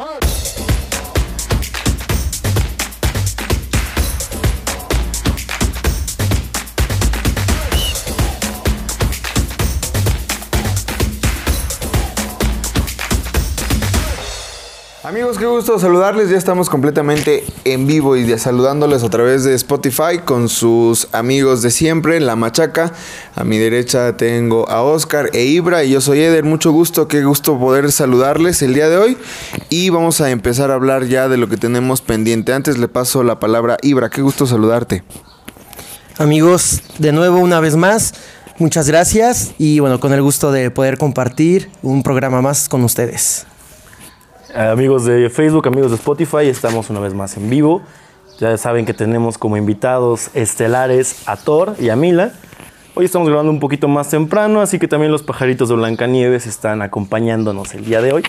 Hey! Amigos, qué gusto saludarles. Ya estamos completamente en vivo y saludándoles a través de Spotify con sus amigos de siempre, La Machaca. A mi derecha tengo a Oscar e Ibra y yo soy Eder. Mucho gusto, qué gusto poder saludarles el día de hoy. Y vamos a empezar a hablar ya de lo que tenemos pendiente. Antes le paso la palabra a Ibra, qué gusto saludarte. Amigos, de nuevo una vez más, muchas gracias y bueno, con el gusto de poder compartir un programa más con ustedes. Amigos de Facebook, amigos de Spotify, estamos una vez más en vivo. Ya saben que tenemos como invitados estelares a Thor y a Mila. Hoy estamos grabando un poquito más temprano, así que también los pajaritos de Blancanieves están acompañándonos el día de hoy.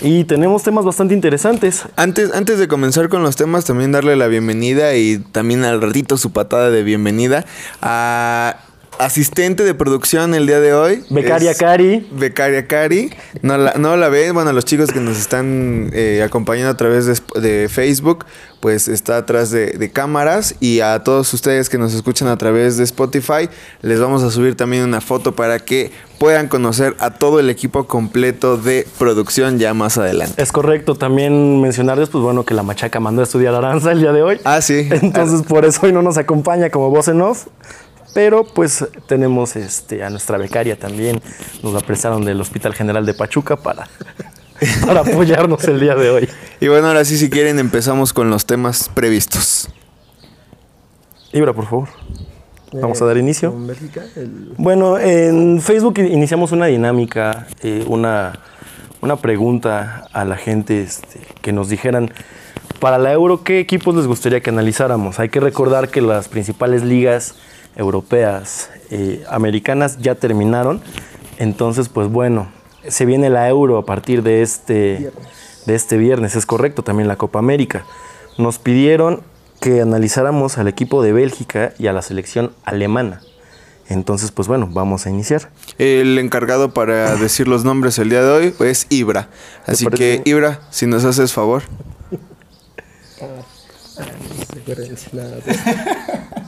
Y tenemos temas bastante interesantes. Antes, antes de comenzar con los temas, también darle la bienvenida y también al ratito su patada de bienvenida a asistente de producción el día de hoy. Becaria Cari. Becaria Cari. No la, no la ven, bueno, los chicos que nos están eh, acompañando a través de, Facebook, pues está atrás de, cámaras. Y a todos ustedes que nos escuchan a través de Spotify, les vamos a subir también una foto para que puedan conocer a todo el equipo completo de producción ya más adelante. Es correcto, también mencionarles, pues bueno, que la machaca mandó a estudiar Aranza el día de hoy. Ah, sí. Entonces, por eso hoy no nos acompaña como voz en off. Pero pues tenemos este, a nuestra becaria también, nos la prestaron del Hospital General de Pachuca para, para apoyarnos el día de hoy. Y bueno, ahora sí, si quieren, empezamos con los temas previstos. Ibra, por favor. Vamos a dar inicio. Bueno, en Facebook iniciamos una dinámica, eh, una, una, pregunta a la gente este, que nos dijeran, para la Euro, ¿qué equipos les gustaría que analizáramos? Hay que recordar que las principales ligas europeas, eh, americanas ya terminaron. Entonces, pues bueno, se viene la Euro a partir de este, de este viernes, es correcto, también la Copa América. Nos pidieron que analizáramos al equipo de Bélgica y a la selección alemana. Entonces, pues bueno, vamos a iniciar. El encargado para decir los nombres el día de hoy es Ibra. Así que, Ibra, si nos haces favor.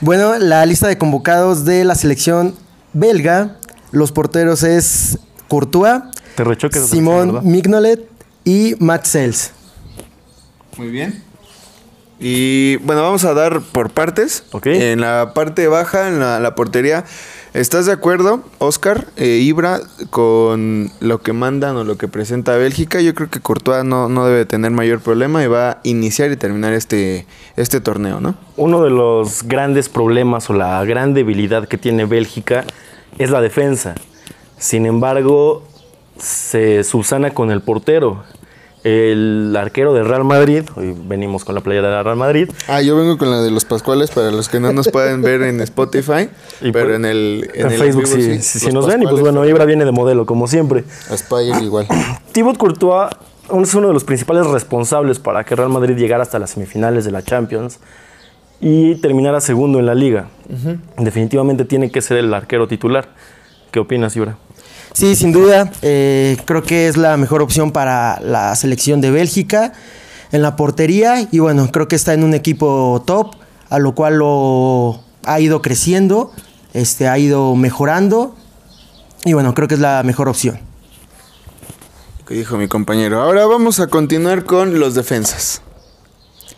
Bueno, la lista de convocados de la selección belga, los porteros es Courtois, Simón Mignolet y Matt Sells. Muy bien. Y bueno, vamos a dar por partes. En la parte baja, en la portería, ¿Estás de acuerdo, Oscar, e Ibra, con lo que mandan o lo que presenta Bélgica? Yo creo que Courtois no, no debe tener mayor problema y va a iniciar y terminar este, este torneo, ¿no? Uno de los grandes problemas o la gran debilidad que tiene Bélgica es la defensa. Sin embargo, se subsana con el portero el arquero de Real Madrid, hoy venimos con la playera de Real Madrid. Ah, yo vengo con la de los Pascuales para los que no nos pueden ver en Spotify, pero pues, en el, en Facebook sí, si nos ven y pues bueno, Ibra viene de modelo como siempre. Aspire igual. Thibaut Courtois es uno de los principales responsables para que Real Madrid llegara hasta las semifinales de la Champions y terminara segundo en la liga. Definitivamente tiene que ser el arquero titular. ¿Qué opinas, Ibra? Sí, sin duda. Eh, creo que es la mejor opción para la selección de Bélgica en la portería. Y bueno, creo que está en un equipo top, a lo cual lo ha ido creciendo, este, ha ido mejorando. Y bueno, creo que es la mejor opción. ¿Qué dijo mi compañero? Ahora vamos a continuar con los defensas.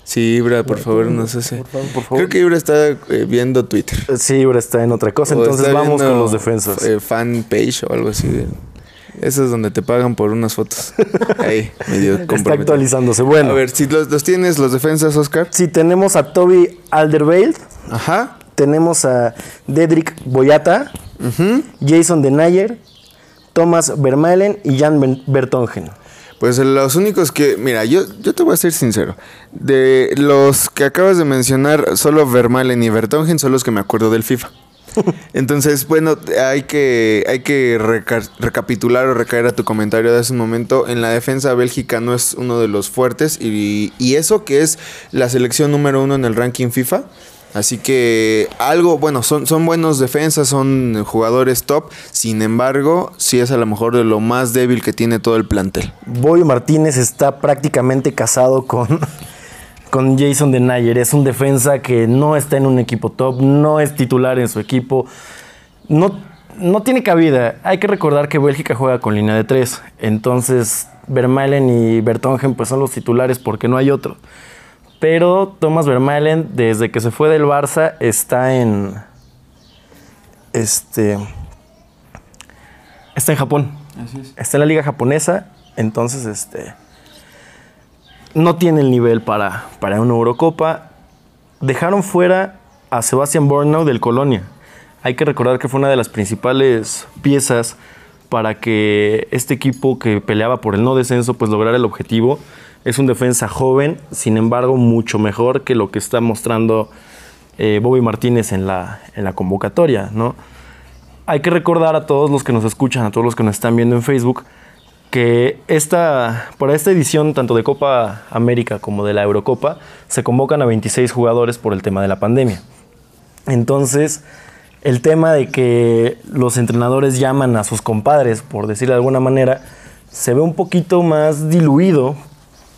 Sí, Ibra, por favor, no sé. Creo que Ibra está eh, viendo Twitter. Sí, Ibra está en otra cosa, entonces vamos con los defensas. Eh, fan page o algo así. Eso es donde te pagan por unas fotos. Ahí, medio Está actualizándose. Bueno. A ver, si los, tienes, los defensas, Oscar. Sí, tenemos a Toby Alderweireld. Ajá. Tenemos a Dedrick Boyata. Jason Denayer. Thomas Vermaelen y Jan Bertongen. Pues los únicos que, mira, yo, yo te voy a ser sincero. De los que acabas de mencionar, solo Vermalen y Vertongen son los que me acuerdo del FIFA. Entonces, bueno, hay que, hay que recapitular o recaer a tu comentario de hace un momento. En la defensa, Bélgica no es uno de los fuertes y, y, eso que es la selección número uno en el ranking FIFA. Así que algo, bueno, son, son buenos defensas, son jugadores top. Sin embargo, sí es a lo mejor de lo más débil que tiene todo el plantel. Boy Martínez está prácticamente casado con, con Jason Denayer. Es un defensa que no está en un equipo top, no es titular en su equipo. No, no tiene cabida. Hay que recordar que Bélgica juega con línea de tres. Entonces, Vermaelen y Bertongen pues son los titulares porque no hay otro. Pero Thomas Vermaelen, desde que se fue del Barça, está en. Este. Está en Japón. Está en la liga japonesa. Entonces, este. No tiene el nivel para, para una Eurocopa. Dejaron fuera a Sebastian Bornau del Colonia. Hay que recordar que fue una de las principales piezas para que este equipo que peleaba por el no descenso pues lograra el objetivo es un defensa joven, sin embargo, mucho mejor que lo que está mostrando eh, Bobby Martínez en la, en la convocatoria, ¿no? Hay que recordar a todos los que nos escuchan, a todos los que nos están viendo en Facebook, que esta, para esta edición, tanto de Copa América como de la Eurocopa, se convocan a 26 jugadores por el tema de la pandemia. Entonces, el tema de que los entrenadores llaman a sus compadres, por decirlo de alguna manera, se ve un poquito más diluido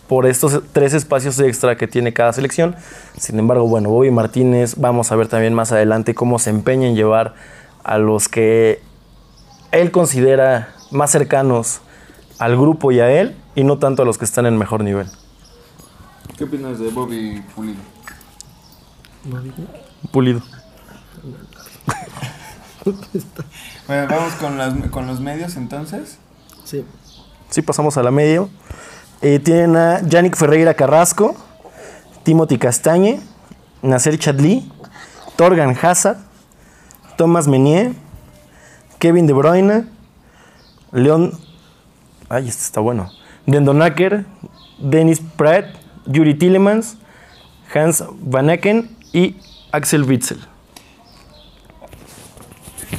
por estos tres espacios extra que tiene cada selección. Sin embargo, bueno, Bobby Martínez, vamos a ver también más adelante cómo se empeña en llevar a los que él considera más cercanos al grupo y a él, y no tanto a los que están en mejor nivel. ¿Qué opinas de Bobby Pulido? Pulido. bueno, vamos con, con los medios entonces. Sí. Sí, pasamos a la medio. Eh, tienen a Yannick Ferreira Carrasco, Timothy Castañe, Nasser Chadli, Torgan Hazard, Thomas Menier, Kevin De Bruyne, León. Ay, este está bueno. Dendonaker, Dennis Pratt, Yuri Tillemans, Hans Van Ecken y Axel Witzel.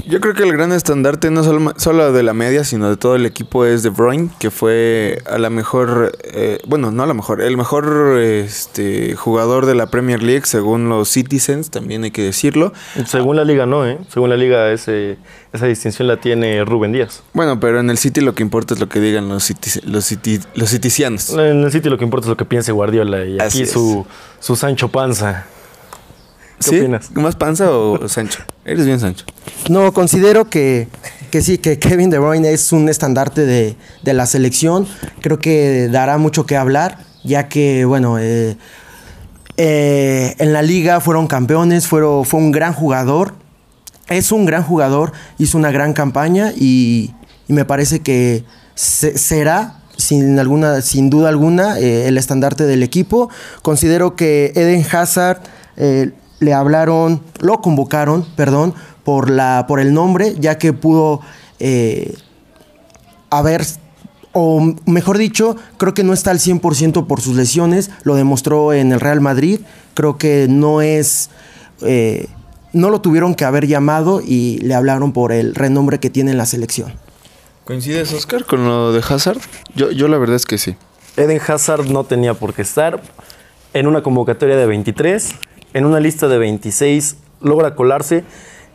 Yo creo que el gran estandarte no solo, solo, de la media, sino de todo el equipo es De Bruyne, que fue a la mejor, eh, bueno, no a la mejor, el mejor este, jugador de la Premier League según los Citizens, también hay que decirlo. Según la liga no, ¿eh? Según la liga ese, esa distinción la tiene Rubén Díaz. Bueno, pero en el City lo que importa es lo que digan los, los, los citicianos. En el City lo que importa es lo que piense Guardiola y aquí su, su Sancho Panza. ¿Qué opinas? ¿Más panza o Sancho? Eres bien Sancho. No, considero que, que sí, que Kevin De Bruyne es un estandarte de, la selección. Creo que dará mucho que hablar, ya que, bueno, eh, eh, en la liga fueron campeones, fueron, fue un gran jugador. Es un gran jugador, hizo una gran campaña y, me parece que será sin, alguna, sin duda alguna eh, el estandarte del equipo. Considero que Eden Hazard le hablaron, lo convocaron, perdón, por, la, por el nombre, ya que pudo eh, haber, o mejor dicho, creo que no está al 100% por sus lesiones, lo demostró en el Real Madrid, creo que no es... Eh, no lo tuvieron que haber llamado y le hablaron por el renombre que tiene en la selección. ¿Coincides, Oscar, con lo de Hazard? Yo, yo la verdad es que sí. Eden Hazard no tenía por qué estar en una convocatoria de 23 en una lista de 26 logra colarse,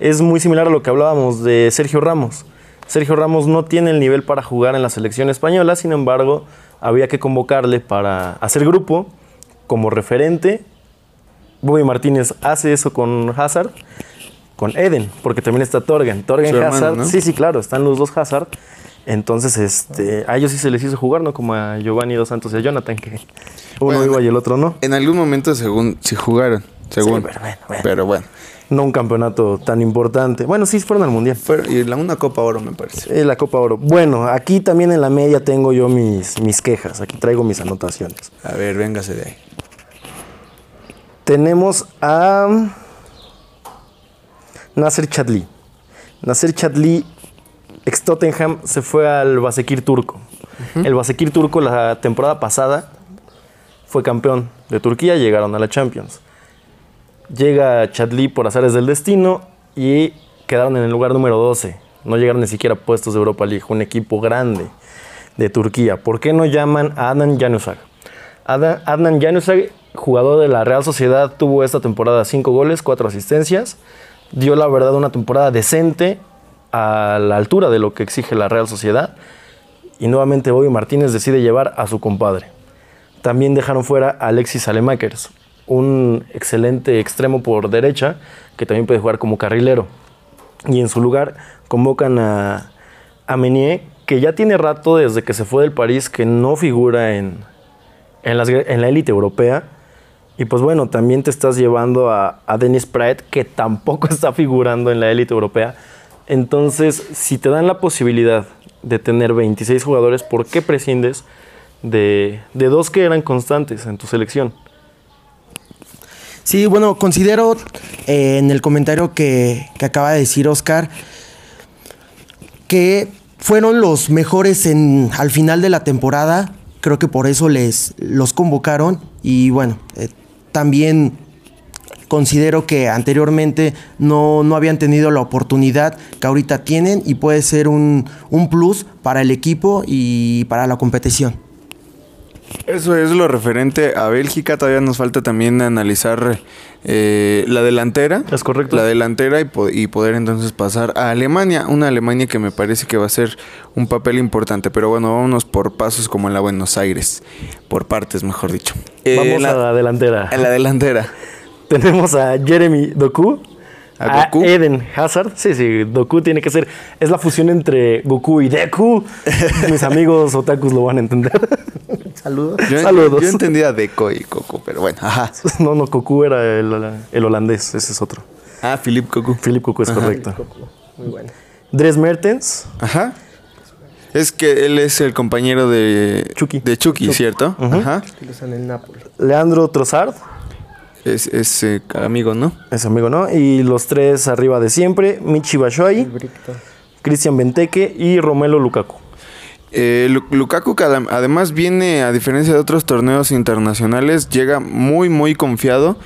es muy similar a lo que hablábamos de Sergio Ramos. Sergio Ramos no tiene el nivel para jugar en la selección española, sin embargo, había que convocarle para hacer grupo como referente. Bobby Martínez hace eso con Hazard, con Eden, porque también está Torgen. Torgen Hazard, sí, sí, claro, están los dos Hazard. Entonces, este, a ellos sí se les hizo jugar, ¿no? Como a Giovanni Dos Santos y a Jonathan, que uno iba y el otro no. En algún momento, según, si jugaron. Según. pero, bueno, No un campeonato tan importante. Bueno, sí fueron al Mundial. y la, una Copa Oro, me parece. Eh, la Copa Oro. Bueno, aquí también en la media tengo yo mis, mis quejas. Aquí traigo mis anotaciones. A ver, véngase de ahí. Tenemos a Nasser Chadli. Nasser Chadli, ex Tottenham, se fue al Basekir turco. El Basekir turco la temporada pasada fue campeón de Turquía, llegaron a la Champions. Llega Chadli por azares del destino y quedaron en el lugar número 12. No llegaron ni siquiera puestos de Europa League, un equipo grande de Turquía. ¿Por qué no llaman a Adnan Januzaj? Adnan Januzaj jugador de la Real Sociedad, tuvo esta temporada 5 goles, 4 asistencias. Dio la verdad una temporada decente a la altura de lo que exige la Real Sociedad. Y nuevamente Bobby Martínez decide llevar a su compadre. También dejaron fuera a Alexis Alemakers, un excelente extremo por derecha que también puede jugar como carrilero. Y en su lugar convocan a, a que ya tiene rato desde que se fue del París que no figura en, en, la élite europea. Y pues bueno, también te estás llevando a, a Dennis Pratt, que tampoco está figurando en la élite europea. Entonces, si te dan la posibilidad de tener 26 jugadores, ¿por qué prescindes de, dos que eran constantes en tu selección? Sí, bueno, considero eh, en el comentario que, acaba de decir Oscar que fueron los mejores en, al final de la temporada. Creo que por eso les los convocaron. Y bueno, eh, también considero que anteriormente no, habían tenido la oportunidad que ahorita tienen y puede ser un, plus para el equipo y para la competición. Eso es lo referente a Bélgica. Todavía nos falta también analizar eh, la delantera. Es correcto. La delantera y, y, poder entonces pasar a Alemania. Una Alemania que me parece que va a ser un papel importante. Pero bueno, vámonos por pasos como en la Buenos Aires. Por partes, mejor dicho. Vamos a la delantera. En la delantera tenemos a Jeremy Doku. A, Eden Hazard. Sí, sí, Doku tiene que ser. Es la fusión entre Goku y Deku. Mis amigos otakus lo van a entender. Saludos. Yo, Saludos. Yo entendía Deku y Goku, pero bueno. Ajá. No, no, Goku era el, holandés. Ese es otro. Ah, Philip Goku. Philip Goku es correcto. Muy bueno. Dres Mertens. Ajá. Es que él es el compañero de Chucky, de Chucky, ¿cierto? Ajá. en el. Leandro Trossard. Es, eh, amigo, ¿no? Es amigo, ¿no? Y los tres arriba de siempre, Michi Bashuay, Cristian Benteke y Romelo Lukaku. Eh, Lukaku además viene, a diferencia de otros torneos internacionales, llega muy, muy confiado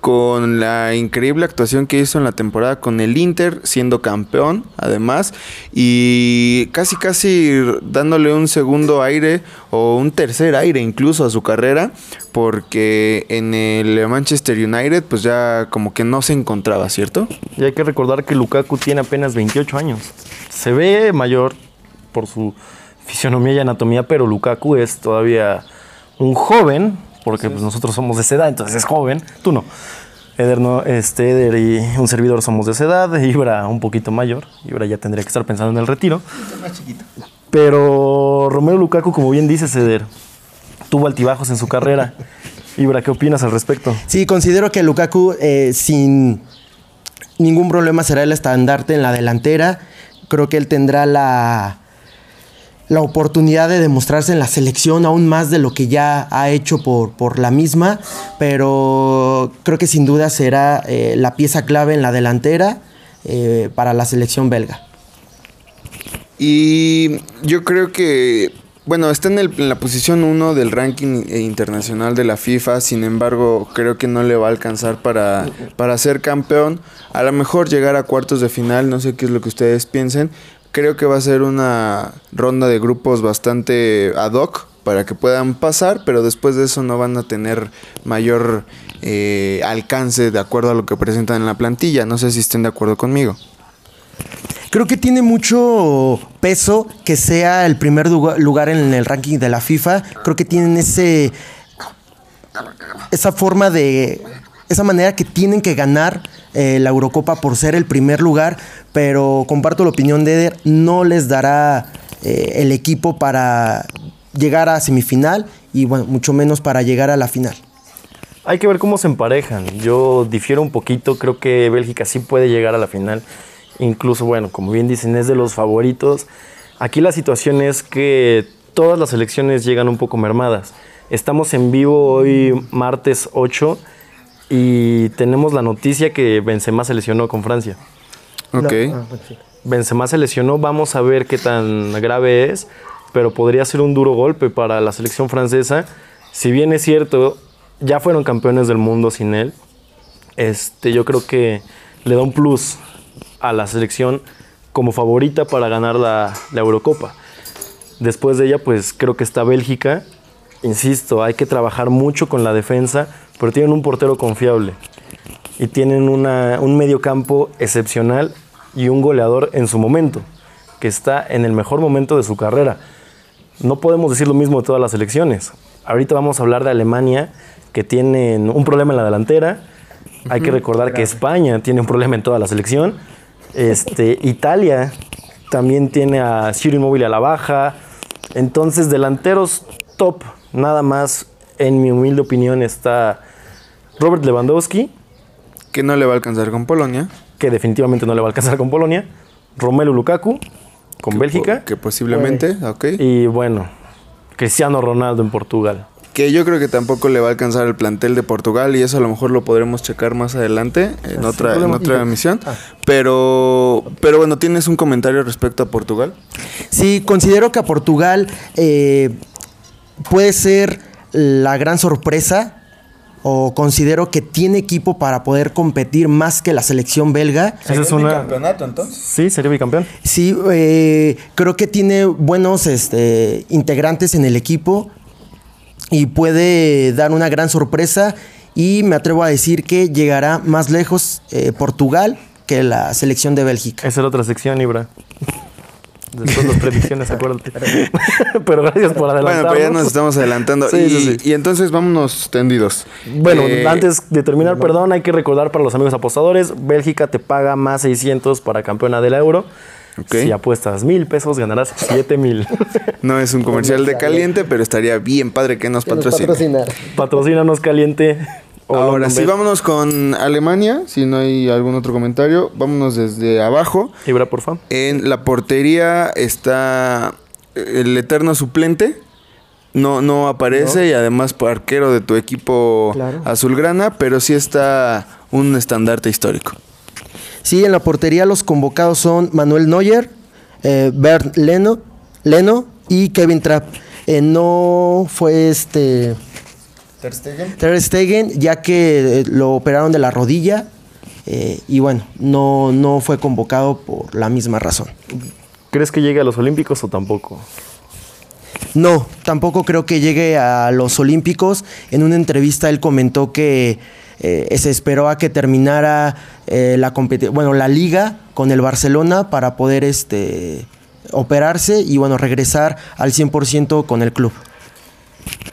con la increíble actuación que hizo en la temporada con el Inter, siendo campeón además, y casi casi dándole un segundo aire o un tercer aire incluso a su carrera, porque en el Manchester United pues ya como que no se encontraba, ¿cierto? Y hay que recordar que Lukaku tiene apenas 28 años. Se ve mayor por su fisionomía y anatomía, pero Lukaku es todavía un joven porque pues, nosotros somos de esa edad, entonces es joven, tú no. Eder, no, este, Eder y un servidor somos de esa edad, Ibra un poquito mayor, Ibra ya tendría que estar pensando en el retiro. Más chiquito. Pero Romero Lukaku, como bien dice Eder, tuvo altibajos en su carrera. Ibra, ¿qué opinas al respecto? Sí, considero que Lukaku eh, sin ningún problema será el estandarte en la delantera. Creo que él tendrá la, la oportunidad de demostrarse en la selección aún más de lo que ya ha hecho por, por la misma, pero creo que sin duda será eh, la pieza clave en la delantera eh, para la selección belga. Y yo creo que, bueno, está en, en la posición 1 del ranking internacional de la FIFA, sin embargo, creo que no le va a alcanzar para, para ser campeón. A lo mejor llegar a cuartos de final, no sé qué es lo que ustedes piensen, Creo que va a ser una ronda de grupos bastante ad hoc para que puedan pasar, pero después de eso no van a tener mayor eh, alcance de acuerdo a lo que presentan en la plantilla. No sé si estén de acuerdo conmigo. Creo que tiene mucho peso que sea el primer lugar en el ranking de la FIFA. Creo que tienen ese esa forma de esa manera que tienen que ganar eh, la Eurocopa por ser el primer lugar, pero comparto la opinión de Eder, no les dará eh, el equipo para llegar a semifinal y bueno, mucho menos para llegar a la final. Hay que ver cómo se emparejan. Yo difiero un poquito, creo que Bélgica sí puede llegar a la final. Incluso, bueno, como bien dicen, es de los favoritos. Aquí la situación es que todas las elecciones llegan un poco mermadas. Estamos en vivo hoy martes 8 y tenemos la noticia que Benzema se lesionó con Francia. Ok. Ah, Benzema se lesionó, vamos a ver qué tan grave es, pero podría ser un duro golpe para la selección francesa. Si bien es cierto, ya fueron campeones del mundo sin él, este, yo creo que le da un plus a la selección como favorita para ganar la, la Eurocopa. Después de ella, pues creo que está Bélgica insisto, hay que trabajar mucho con la defensa, pero tienen un portero confiable y tienen un medio campo excepcional y un goleador en su momento, que está en el mejor momento de su carrera. No podemos decir lo mismo de todas las selecciones. Ahorita vamos a hablar de Alemania, que tienen un problema en la delantera. Hay que recordar que España tiene un problema en toda la selección. Este, Italia también tiene a Ciro Inmóvil a la baja. Entonces, delanteros top, nada más, en mi humilde opinión, está Robert Lewandowski, que no le va a alcanzar con Polonia. Que definitivamente no le va a alcanzar con Polonia. Romelu Lukaku con Bélgica. Que posiblemente, ok. Y bueno, Cristiano Ronaldo en Portugal. Que yo creo que tampoco le va a alcanzar el plantel de Portugal y eso a lo mejor lo podremos checar más adelante en otra, en otra emisión. Ah. Pero, pero bueno, ¿tienes un comentario respecto a Portugal? Sí, considero que a Portugal eh, puede ser la gran sorpresa o considero que tiene equipo para poder competir más que la selección belga. ¿Sería es una... campeonato entonces? Sí, sería bicampeón. Sí, eh, creo que tiene buenos este, integrantes en el equipo y puede dar una gran sorpresa y me atrevo a decir que llegará más lejos eh, Portugal que la selección de Bélgica. Esa es la otra sección, Ibra. Después las predicciones, acuérdate. pero gracias por adelantar. Bueno, pero ya nos estamos adelantando. y, entonces vámonos tendidos. Bueno, eh, antes de terminar, perdón, hay que recordar para los amigos apostadores, Bélgica te paga más 600 para campeona del euro. Si apuestas mil pesos, ganarás siete mil. No es un comercial de caliente, pero estaría bien padre que nos patrocine. Patrocínanos caliente. Ahora sí, vámonos con Alemania, si no hay algún otro comentario. Vámonos desde abajo. Ibra, por favor. En la portería está el eterno suplente. No, no aparece y además arquero de tu equipo azulgrana, pero sí está un estandarte histórico. Sí, en la portería los convocados son Manuel Neuer, eh, Bernd Leno, Leno y Kevin Trapp. Eh, no fue este Ter Stegen. Ter Stegen, ya que eh, lo operaron de la rodilla eh, y bueno, no, no fue convocado por la misma razón. ¿Crees que llegue a los Olímpicos o tampoco? No, tampoco creo que llegue a los Olímpicos. En una entrevista él comentó que eh, se esperó a que terminara la bueno, la liga con el Barcelona para poder este, operarse y bueno, regresar al 100% con el club.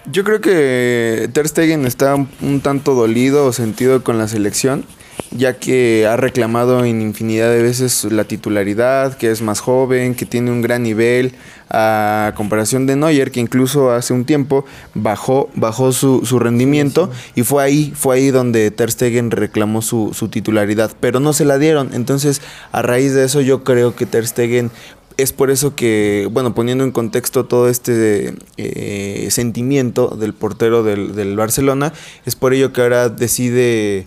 Yo creo que Ter Stegen está un tanto dolido o sentido con la selección, ya que ha reclamado en infinidad de veces la titularidad, que es más joven, que tiene un gran nivel, a comparación de Neuer, que incluso hace un tiempo bajó, bajó su, rendimiento y fue ahí, fue ahí donde Ter Stegen reclamó su, su titularidad, pero no se la dieron. Entonces, a raíz de eso, yo creo que Ter Stegen es por eso que, bueno, poniendo en contexto todo este eh, sentimiento del portero del, Barcelona, es por ello que ahora decide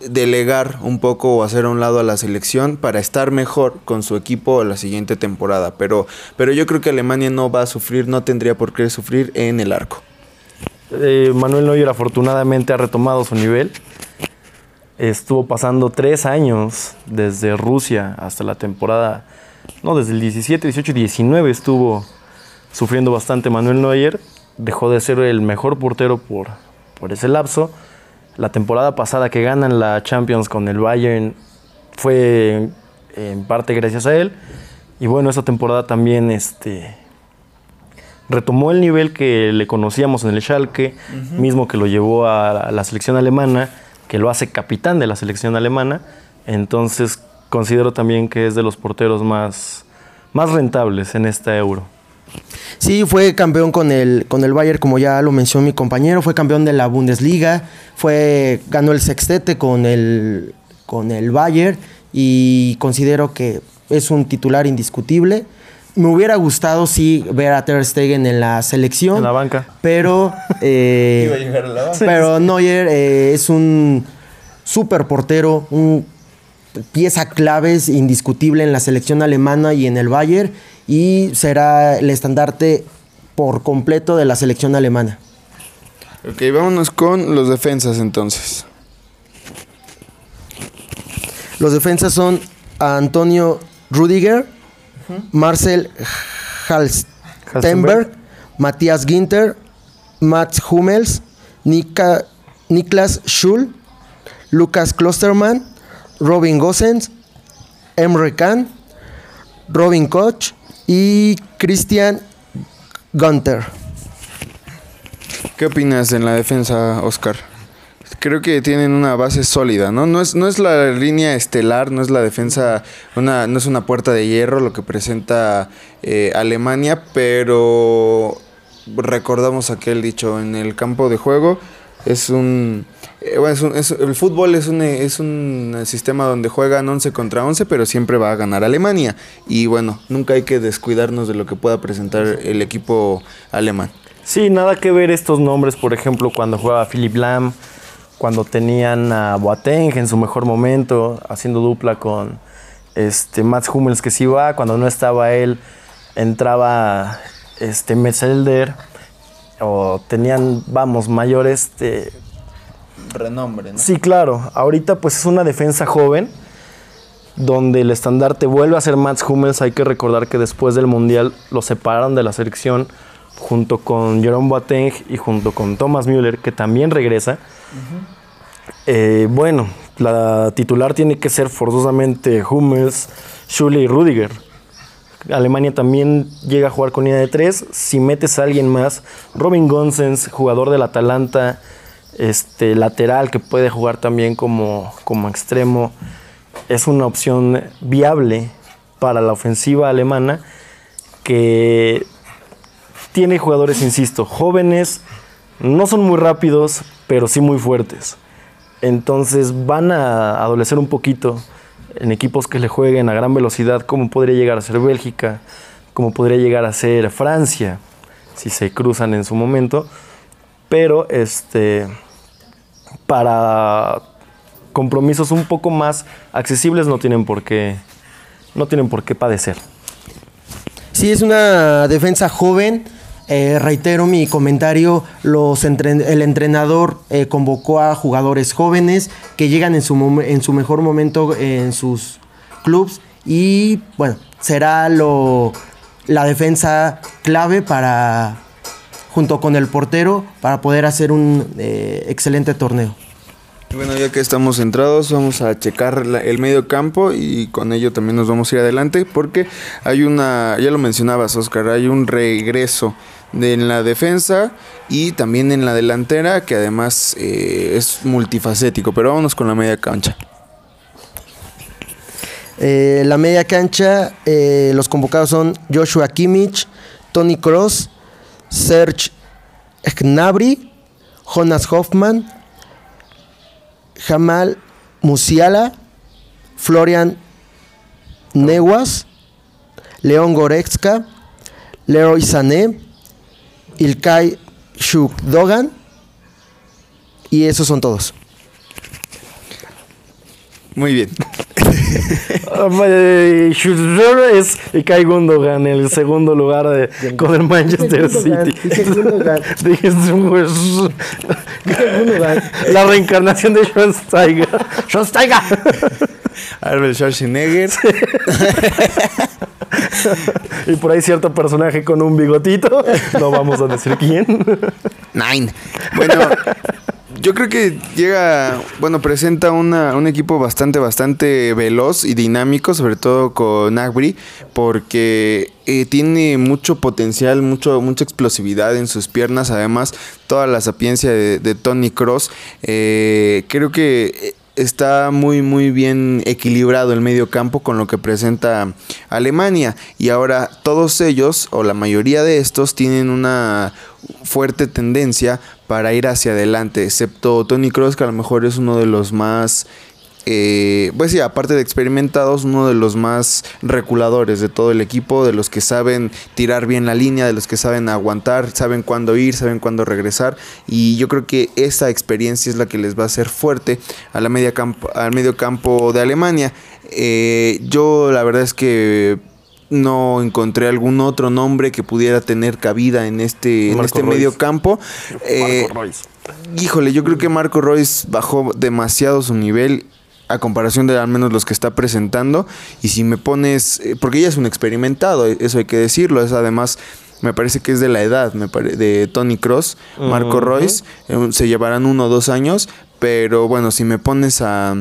delegar un poco o hacer a un lado a la selección para estar mejor con su equipo la siguiente temporada. Pero, pero yo creo que Alemania no va a sufrir, no tendría por qué sufrir en el arco. Eh, Manuel Neuer afortunadamente ha retomado su nivel. Estuvo pasando tres años desde Rusia hasta la temporada no, desde el 17, 18 y 19 estuvo sufriendo bastante Manuel Neuer. Dejó de ser el mejor portero por, por ese lapso. La temporada pasada que ganan la Champions con el Bayern fue en parte gracias a él. Y bueno, esa temporada también este, retomó el nivel que le conocíamos en el Schalke, mismo que lo llevó a la selección alemana, que lo hace capitán de la selección alemana. Entonces considero también que es de los porteros más, más rentables en esta Euro. Sí, fue campeón con el, con el Bayern, como ya lo mencionó mi compañero, fue campeón de la Bundesliga, fue, ganó el sextete con el, con el Bayern y considero que es un titular indiscutible. Me hubiera gustado sí ver a Ter Stegen en la selección. En la banca. Pero, eh, pero Neuer eh, es un super portero, un pieza claves indiscutible en la selección alemana y en el Bayern y será el estandarte por completo de la selección alemana. Ok, vámonos con los defensas entonces. Los defensas son Antonio Rudiger, Marcel Halstenberg, Matías Ginter, Max Hummels, Niklas Schul, Lucas Klosterman, Robin Gosens, Emre Can, Robin Koch y Christian Gunter. ¿Qué opinas en la defensa, Oscar? Creo que tienen una base sólida, ¿no? No es, no es la línea estelar, no es la defensa, una, no es una puerta de hierro lo que presenta eh, Alemania, pero recordamos aquel dicho, en el campo de juego es un... Eh, bueno, el fútbol es un, es un sistema donde juegan 11 contra 11, pero siempre va a ganar Alemania. Y bueno, nunca hay que descuidarnos de lo que pueda presentar el equipo alemán. Sí, nada que ver estos nombres, por ejemplo, cuando jugaba Philip Lam, cuando tenían a Boateng en su mejor momento, haciendo dupla con este, Mats Hummels que sí va, cuando no estaba él, entraba este, Metzelder, o tenían, vamos, mayor este... Renombre, ¿no? Sí, claro. Ahorita pues es una defensa joven, donde el estandarte vuelve a ser Mats Hummels. Hay que recordar que después del Mundial lo separaron de la selección junto con Jerome Boateng y junto con Thomas Müller, que también regresa. Eh, bueno, la titular tiene que ser forzosamente Hummels, Schule y Rudiger. Alemania también llega a jugar con línea de tres. Si metes a alguien más, Robin Gonsens, jugador del Atalanta, este, lateral que puede jugar también como, como extremo, es una opción viable para la ofensiva alemana que tiene jugadores, insisto, jóvenes, no son muy rápidos, pero sí muy fuertes. Entonces van a adolecer un poquito en equipos que le jueguen a gran velocidad, como podría llegar a ser Bélgica, como podría llegar a ser Francia, si se cruzan en su momento. Pero este, para compromisos un poco más accesibles no tienen por qué, no tienen por qué padecer. Sí, es una defensa joven. Eh, reitero mi comentario, los el entrenador eh, convocó a jugadores jóvenes que llegan en su, en su mejor momento en sus clubes y bueno, será lo, la defensa clave para, junto con el portero, para poder hacer un eh, excelente torneo. Bueno, ya que estamos centrados, vamos a checar el medio campo y con ello también nos vamos a ir adelante porque hay una, ya lo mencionabas Oscar, hay un regreso en la defensa y también en la delantera, que además eh, es multifacético. Pero vámonos con la media cancha. Eh, la media cancha, eh, los convocados son Joshua Kimmich, Tony Cross, Serge Gnabry, Jonas Hoffman, Jamal Musiala, Florian Newas, León Goretzka, Leroy Sané, Ilkay Dogan Y esos son todos. Muy bien. Es Ilkay Gundogan, el segundo lugar de, con el Manchester City. La reencarnación de Schweinsteiger. Schweinsteiger. Albert Schwarzenegger. y por ahí cierto personaje con un bigotito. No vamos a decir quién. Nine. Bueno, yo creo que llega, bueno, presenta un equipo bastante, bastante veloz y dinámico, sobre todo con Agri, porque eh, tiene mucho potencial, mucho, mucha explosividad en sus piernas, además toda la sapiencia de, Tony Cross. Eh, creo que está muy muy bien equilibrado el medio campo con lo que presenta Alemania. Y ahora todos ellos o la mayoría de estos tienen una fuerte tendencia para ir hacia adelante excepto Tony Kroos que a lo mejor es uno de los más eh, pues sí, aparte de experimentados, uno de los más reculadores de todo el equipo, de los que saben tirar bien la línea, de los que saben aguantar, saben cuándo ir, saben cuándo regresar. Y yo creo que esa experiencia es la que les va a hacer fuerte a la media campo, al medio campo de Alemania. Eh, yo la verdad es que no encontré algún otro nombre que pudiera tener cabida en este, en este medio campo. Eh, híjole, yo creo que Marco Royce bajó demasiado su nivel a comparación de al menos los que está presentando. Y si me pones, eh, porque ella es un experimentado, eso hay que decirlo, es además me parece que es de la edad me de Tony Cross, Marco Royce, eh, se llevarán uno o dos años, pero bueno, si me pones a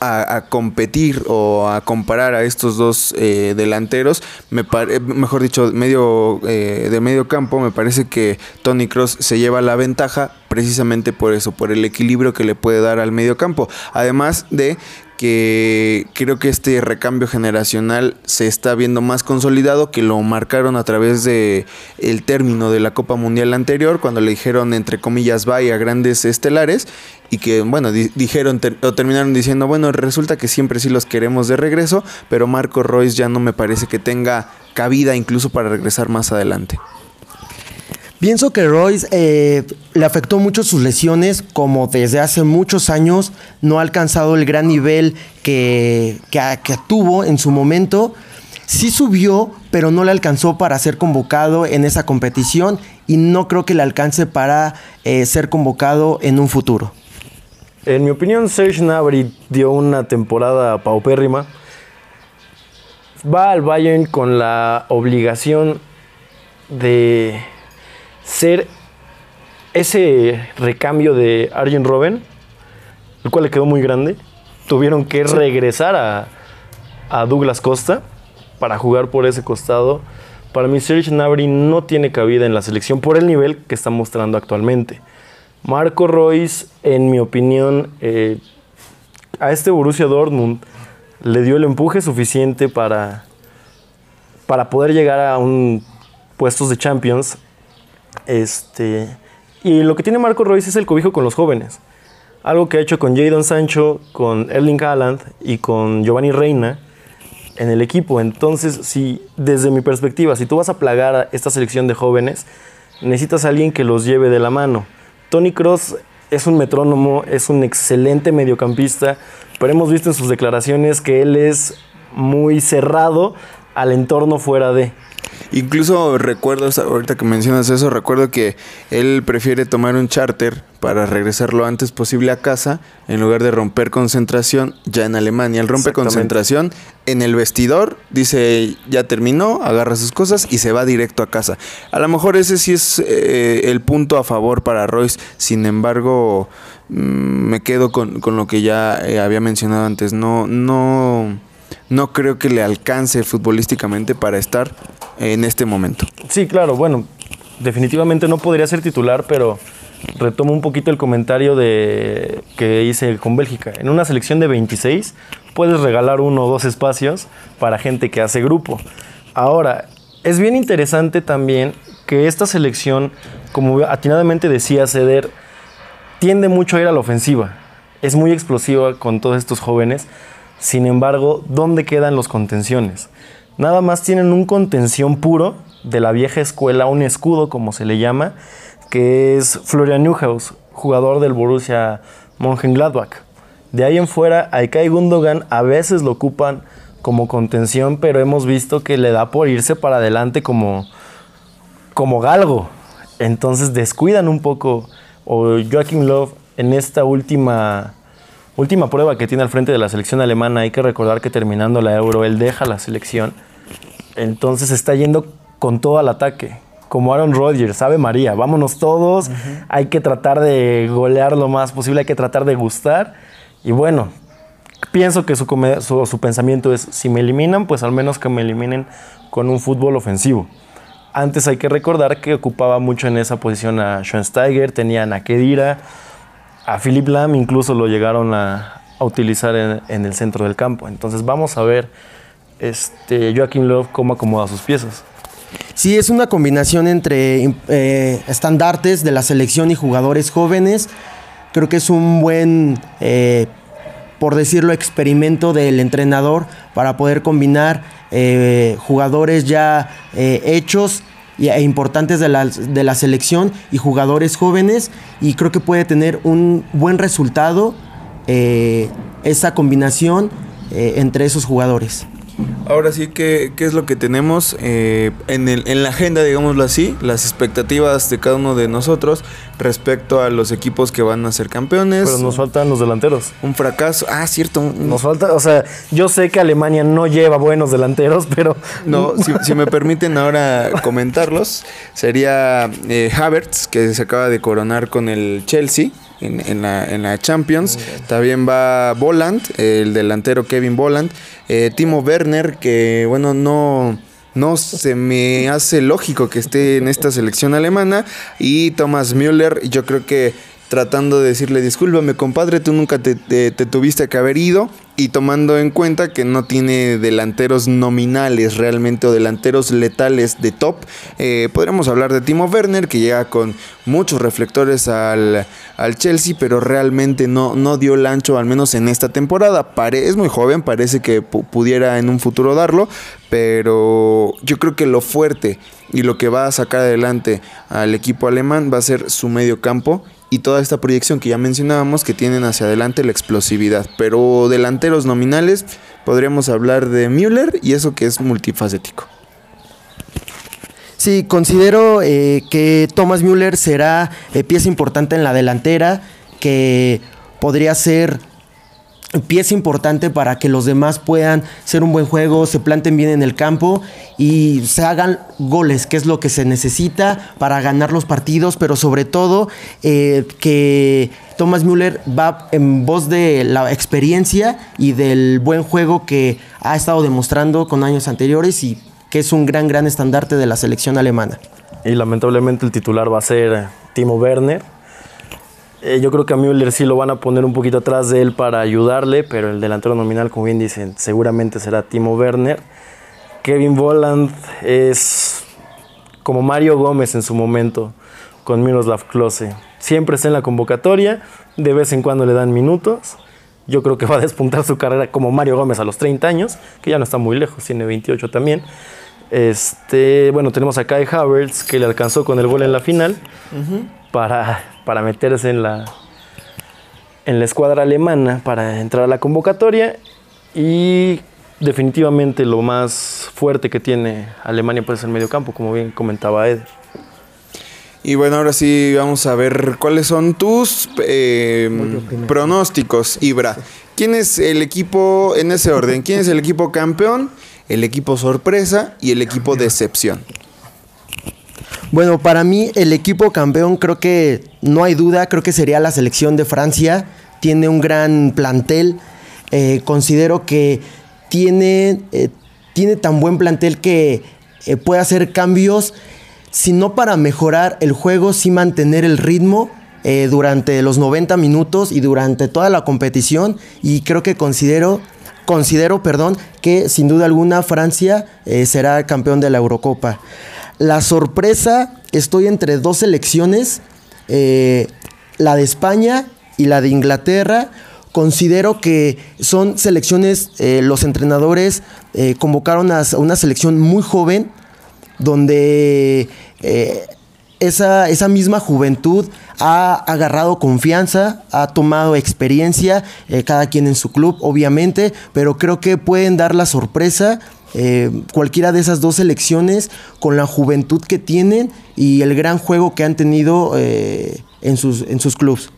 a, competir o a comparar a estos dos eh, delanteros, me mejor dicho, medio, eh, de medio campo, me parece que Tony Cross se lleva la ventaja precisamente por eso, por el equilibrio que le puede dar al medio campo. Además de que creo que este recambio generacional se está viendo más consolidado que lo marcaron a través de el término de la Copa Mundial anterior cuando le dijeron entre comillas vaya grandes estelares y que bueno dijeron o terminaron diciendo bueno resulta que siempre sí los queremos de regreso pero Marco Royce ya no me parece que tenga cabida incluso para regresar más adelante. Pienso que Royce eh, le afectó mucho sus lesiones, como desde hace muchos años no ha alcanzado el gran nivel que, que, tuvo en su momento. Sí subió, pero no le alcanzó para ser convocado en esa competición y no creo que le alcance para eh, ser convocado en un futuro. En mi opinión, Serge Gnabry dio una temporada paupérrima. Va al Bayern con la obligación de ser ese recambio de Arjen Robben, el cual le quedó muy grande. Tuvieron que regresar a, Douglas Costa para jugar por ese costado. Para mí, Serge Gnabry no tiene cabida en la selección por el nivel que está mostrando actualmente. Marco Royce, en mi opinión, eh, a este Borussia Dortmund le dio el empuje suficiente para, para poder llegar a un puestos de Champions este, y lo que tiene Marco Royce es el cobijo con los jóvenes. Algo que ha hecho con Jadon Sancho, con Erling Haaland y con Giovanni Reina en el equipo. Entonces, si desde mi perspectiva, si tú vas a plagar a esta selección de jóvenes, necesitas a alguien que los lleve de la mano. Tony Cross es un metrónomo, es un excelente mediocampista, pero hemos visto en sus declaraciones que él es muy cerrado al entorno fuera de. Incluso recuerdo, ahorita que mencionas eso, recuerdo que él prefiere tomar un charter para regresar lo antes posible a casa en lugar de romper concentración ya en Alemania. Él rompe concentración en el vestidor, dice ya terminó, agarra sus cosas y se va directo a casa. A lo mejor ese sí es eh, el punto a favor para Royce, sin embargo mm, me quedo con, con lo que ya eh, había mencionado antes. No, no no creo que le alcance futbolísticamente para estar en este momento. Sí, claro, bueno, definitivamente no podría ser titular, pero retomo un poquito el comentario de que hice con Bélgica. En una selección de 26 puedes regalar uno o dos espacios para gente que hace grupo. Ahora, es bien interesante también que esta selección, como atinadamente decía Ceder, tiende mucho a ir a la ofensiva. Es muy explosiva con todos estos jóvenes sin embargo, ¿dónde quedan los contenciones? Nada más tienen un contención puro de la vieja escuela, un escudo como se le llama, que es Florian Neuhaus, jugador del Borussia Mönchengladbach. De ahí en fuera, Aikai Gundogan a veces lo ocupan como contención, pero hemos visto que le da por irse para adelante como, como galgo. Entonces descuidan un poco, o Joachim Love en esta última Última prueba que tiene al frente de la selección alemana. Hay que recordar que terminando la Euro, él deja la selección. Entonces está yendo con todo al ataque. Como Aaron Rodgers, sabe María, vámonos todos. Hay que tratar de golear lo más posible, hay que tratar de gustar. Y bueno, pienso que su, su, pensamiento es, si me eliminan, pues al menos que me eliminen con un fútbol ofensivo. Antes hay que recordar que ocupaba mucho en esa posición a Schoensteiger, tenía a Nakedira, a Philip Lam incluso lo llegaron a, utilizar en, el centro del campo. Entonces vamos a ver este, Joaquín Love cómo acomoda sus piezas. Sí, es una combinación entre eh, estandartes de la selección y jugadores jóvenes. Creo que es un buen, eh, por decirlo, experimento del entrenador para poder combinar eh, jugadores ya hechos e importantes de la, de la selección y jugadores jóvenes y creo que puede tener un buen resultado eh, esa combinación eh, entre esos jugadores. Ahora sí, ¿qué, qué es lo que tenemos eh, en, el, en la agenda, digámoslo así? Las expectativas de cada uno de nosotros respecto a los equipos que van a ser campeones. Pero nos faltan los delanteros. Un fracaso. Ah, cierto. Nos falta, o sea, yo sé que Alemania no lleva buenos delanteros, pero... No, si, me permiten ahora comentarlos, sería eh, Havertz, que se acaba de coronar con el Chelsea en, la, en la Champions. También va Voland, el delantero Kevin Voland. Eh, Timo Werner, que bueno, no no se me hace lógico que esté en esta selección alemana. Y Thomas Müller, yo creo que tratando de decirle, discúlpame compadre, tú nunca te, tuviste que haber ido y tomando en cuenta que no tiene delanteros nominales realmente o delanteros letales de top, eh, podríamos hablar de Timo Werner que llega con muchos reflectores al, Chelsea, pero realmente no, dio el ancho, al menos en esta temporada. Es muy joven, parece que pudiera en un futuro darlo, pero yo creo que lo fuerte y lo que va a sacar adelante al equipo alemán va a ser su medio campo y toda esta proyección que ya mencionábamos que tienen hacia adelante la explosividad. Pero delanteros nominales podríamos hablar de Müller y eso que es multifacético. Sí, considero eh, que Thomas Müller será eh, pieza importante en la delantera, que podría ser pieza importante para que los demás puedan ser un buen juego, se planten bien en el campo y se hagan goles, que es lo que se necesita para ganar los partidos, pero sobre todo eh, que Thomas Müller va en voz de la experiencia y del buen juego que ha estado demostrando con años anteriores y que es un gran, gran estandarte de la selección alemana. Y lamentablemente el titular va a ser Timo Werner, eh, yo creo que a Müller sí lo van a poner un poquito atrás de él para ayudarle, pero el delantero nominal, como bien dicen, seguramente será Timo Werner. Kevin Volland es como Mario Gómez en su momento con Miroslav Klose. Siempre está en la convocatoria, de vez en cuando le dan minutos. Yo creo que va a despuntar su carrera como Mario Gómez a los 30 años, que ya no está muy lejos, tiene 28 también. Este, bueno, tenemos a Kai Havertz que le alcanzó con el gol en la final para, para meterse en la, en la escuadra alemana para entrar a la convocatoria y definitivamente lo más fuerte que tiene Alemania puede ser el medio campo, como bien comentaba Ed. Y bueno, ahora sí vamos a ver cuáles son tus eh, pronósticos, Ibra. ¿Quién es el equipo en ese orden? ¿Quién es el equipo campeón, el equipo sorpresa y el equipo decepción? Bueno, para mí el equipo campeón creo que no hay duda, creo que sería la selección de Francia. Tiene un gran plantel. Eh, considero que tiene, eh, tiene tan buen plantel que eh, puede hacer cambios, si no para mejorar el juego, sí mantener el ritmo. durante los 90 minutos y durante toda la competición y creo que considero considero, perdón, que sin duda alguna Francia será campeón de la Eurocopa. La sorpresa, estoy entre dos selecciones, eh, la de España y la de Inglaterra. Considero que son selecciones, eh, los entrenadores eh, convocaron a una selección muy joven, donde esa, esa, misma juventud ha agarrado confianza, ha tomado experiencia, cada quien en su club, obviamente, pero creo que pueden dar la sorpresa eh, cualquiera de esas dos selecciones con la juventud que tienen y el gran juego que han tenido eh, en sus, en sus clubes.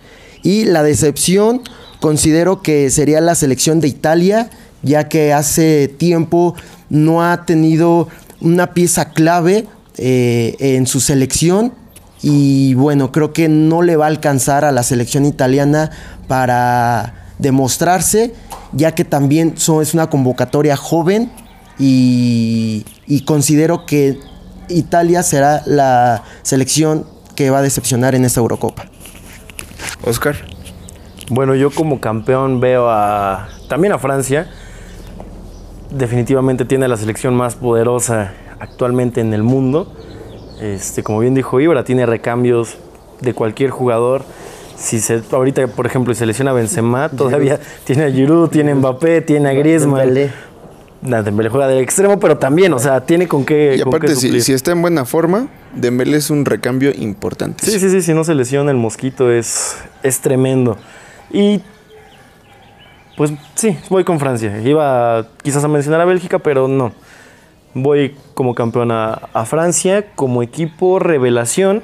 Y la decepción considero que sería la selección de Italia, ya que hace tiempo no ha tenido una pieza clave eh, en su selección y bueno, creo que no le va a alcanzar a la selección italiana para demostrarse, ya que también es una convocatoria joven y, considero que Italia será la selección que va a decepcionar en esta Eurocopa. Oscar. Bueno, yo como campeón veo a también a Francia. Definitivamente tiene la selección más poderosa actualmente en el mundo. Este, como bien dijo Ibra, tiene recambios de cualquier jugador. Si se, ahorita, por ejemplo, se lesiona Benzema, todavía tiene a Giroud, tiene a Mbappé, tiene a Griezmann. Dembélé juega de extremo, pero también, o sea, tiene con qué. Y aparte, si, está en buena forma, Dembélé es un recambio importante. Sí, sí, sí, si no se lesiona el mosquito es, es tremendo. Y Pues sí, voy con Francia. Iba quizás a mencionar a Bélgica, pero no. Voy como campeón a, a Francia. Como equipo revelación,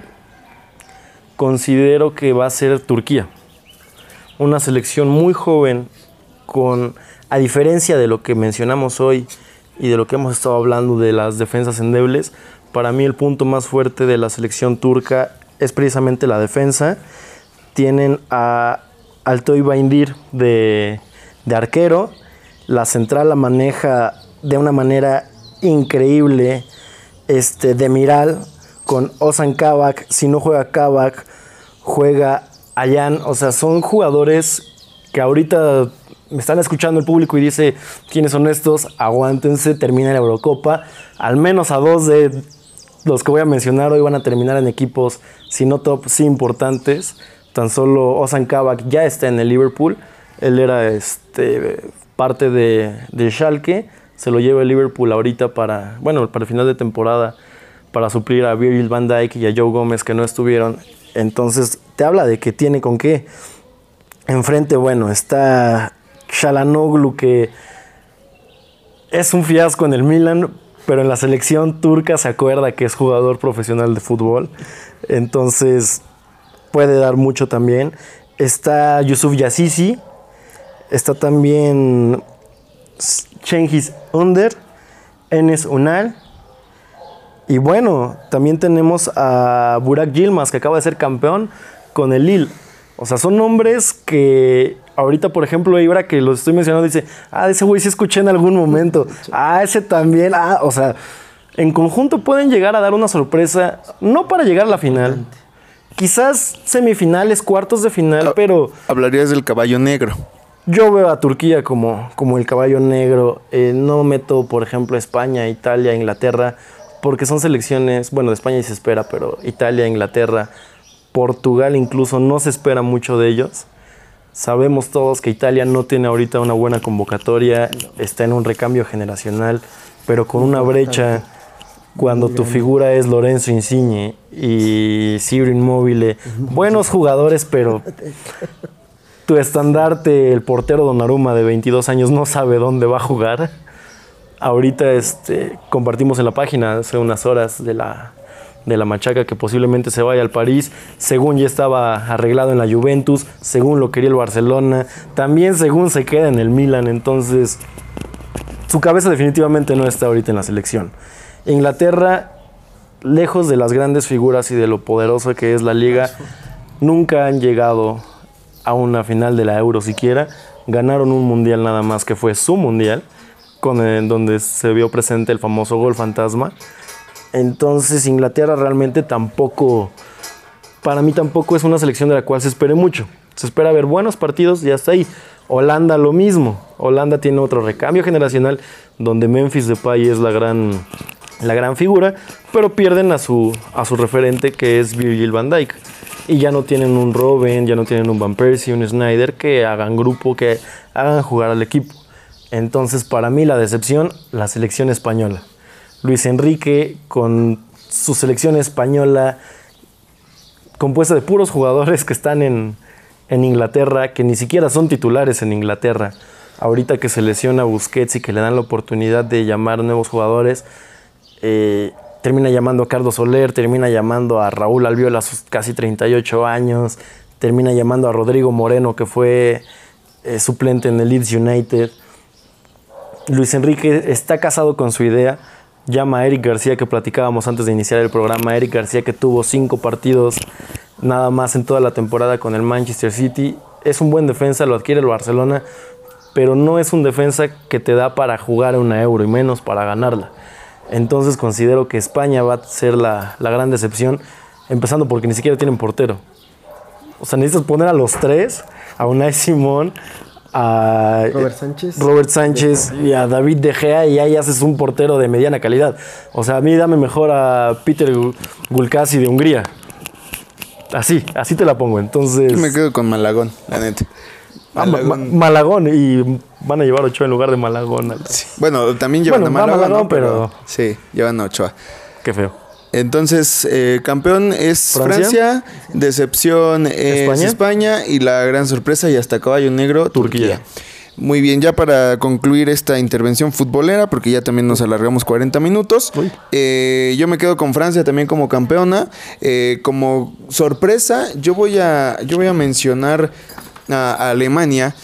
considero que va a ser Turquía. Una selección muy joven, con, a diferencia de lo que mencionamos hoy y de lo que hemos estado hablando de las defensas endebles, para mí el punto más fuerte de la selección turca es precisamente la defensa. Tienen a Altoy Baindir de, arquero. La central la maneja de una manera increíble este, de Miral con Osan Kabak. Si no juega Kabak, juega Ayan. O sea, son jugadores que ahorita me están escuchando el público y dice quiénes son estos, aguántense, termina la Eurocopa. Al menos a dos de los que voy a mencionar hoy van a terminar en equipos, si no top, sí importantes. Tan solo Ozan Kabak ya está en el Liverpool. Él era este, parte de, de Schalke. Se lo lleva el Liverpool ahorita para, bueno, para el final de temporada, para suplir a Virgil van Dijk y a Joe Gómez que no estuvieron. Entonces, te habla de que tiene con qué. Enfrente, bueno, está Shalanoglu que es un fiasco en el Milan, pero en la selección turca se acuerda que es jugador profesional de fútbol. Entonces puede dar mucho también. Está Yusuf Yassisi. Está también Cengiz Under. Enes Unal. Y bueno, también tenemos a Burak Yilmaz, que acaba de ser campeón con el Lille. O sea, son nombres que ahorita, por ejemplo, Ibra, que los estoy mencionando, dice, ah, ese güey sí escuché en algún momento. Ah, ese también. Ah, o sea, en conjunto pueden llegar a dar una sorpresa, no para llegar a la final. Quizás semifinales, cuartos de final, pero... Hablarías del caballo negro. Yo veo a Turquía como, como el caballo negro. Eh, no meto, por ejemplo, España, Italia, Inglaterra, porque son selecciones, bueno, de España se espera, pero Italia, Inglaterra, Portugal incluso no se espera mucho de ellos. Sabemos todos que Italia no tiene ahorita una buena convocatoria, está en un recambio generacional, pero con una brecha cuando tu figura es Lorenzo Insigne y Ciro Immobile, buenos jugadores, pero tu estandarte, el portero Donnarumma de 22 años, no sabe dónde va a jugar. Ahorita este, compartimos en la página hace unas horas de la, de la Machaca que posiblemente se vaya al París, según ya estaba arreglado en la Juventus, según lo quería el Barcelona, también según se queda en el Milan, entonces su cabeza definitivamente no está ahorita en la selección. Inglaterra, lejos de las grandes figuras y de lo poderoso que es la liga, nunca han llegado a una final de la Euro siquiera, ganaron un mundial nada más que fue su mundial, con el, donde se vio presente el famoso gol fantasma. Entonces Inglaterra realmente tampoco, para mí tampoco es una selección de la cual se espere mucho. Se espera ver buenos partidos y hasta ahí. Holanda lo mismo. Holanda tiene otro recambio generacional donde Memphis Depay es la gran, la gran figura, pero pierden a su, a su referente que es Virgil van Dijk. Y ya no tienen un Robin, ya no tienen un Van Persie, un Snyder que hagan grupo, que hagan jugar al equipo. Entonces, para mí la decepción, la selección española. Luis Enrique con su selección española compuesta de puros jugadores que están en, en Inglaterra, que ni siquiera son titulares en Inglaterra. Ahorita que se lesiona Busquets y que le dan la oportunidad de llamar nuevos jugadores, eh, termina llamando a Carlos Soler, termina llamando a Raúl Albiol a sus casi 38 años, termina llamando a Rodrigo Moreno, que fue eh, suplente en el Leeds United. Luis Enrique está casado con su idea, llama a Eric García que platicábamos antes de iniciar el programa, Eric García que tuvo cinco partidos nada más en toda la temporada con el Manchester City, es un buen defensa, lo adquiere el Barcelona, pero no es un defensa que te da para jugar una euro y menos para ganarla. Entonces considero que España va a ser la, la gran decepción, empezando porque ni siquiera tienen portero. O sea, necesitas poner a los tres, a Unai Simón, a Robert Sánchez. Robert Sánchez y a David De Gea y ahí haces un portero de mediana calidad. O sea, a mí dame mejor a Peter Gulkasi de Hungría. Así, así te la pongo. Entonces. Yo me quedo con Malagón, la neta. Ah, Ma- Ma- Malagón y van a llevar Ochoa en lugar de Malagón. Bueno, también llevan Bueno, a Malagón, Malagón, ¿no? pero- Sí, llevan a Ochoa. Qué feo. Entonces, eh, campeón es Francia. Francia, decepción es España. España. y la gran sorpresa y hasta caballo negro, Turquía. Turquía. Muy bien, ya para concluir esta intervención futbolera, porque ya también nos alargamos 40 minutos, eh, yo me quedo con Francia también como campeona. Eh, como sorpresa, yo voy a, yo voy a mencionar a, Alemania,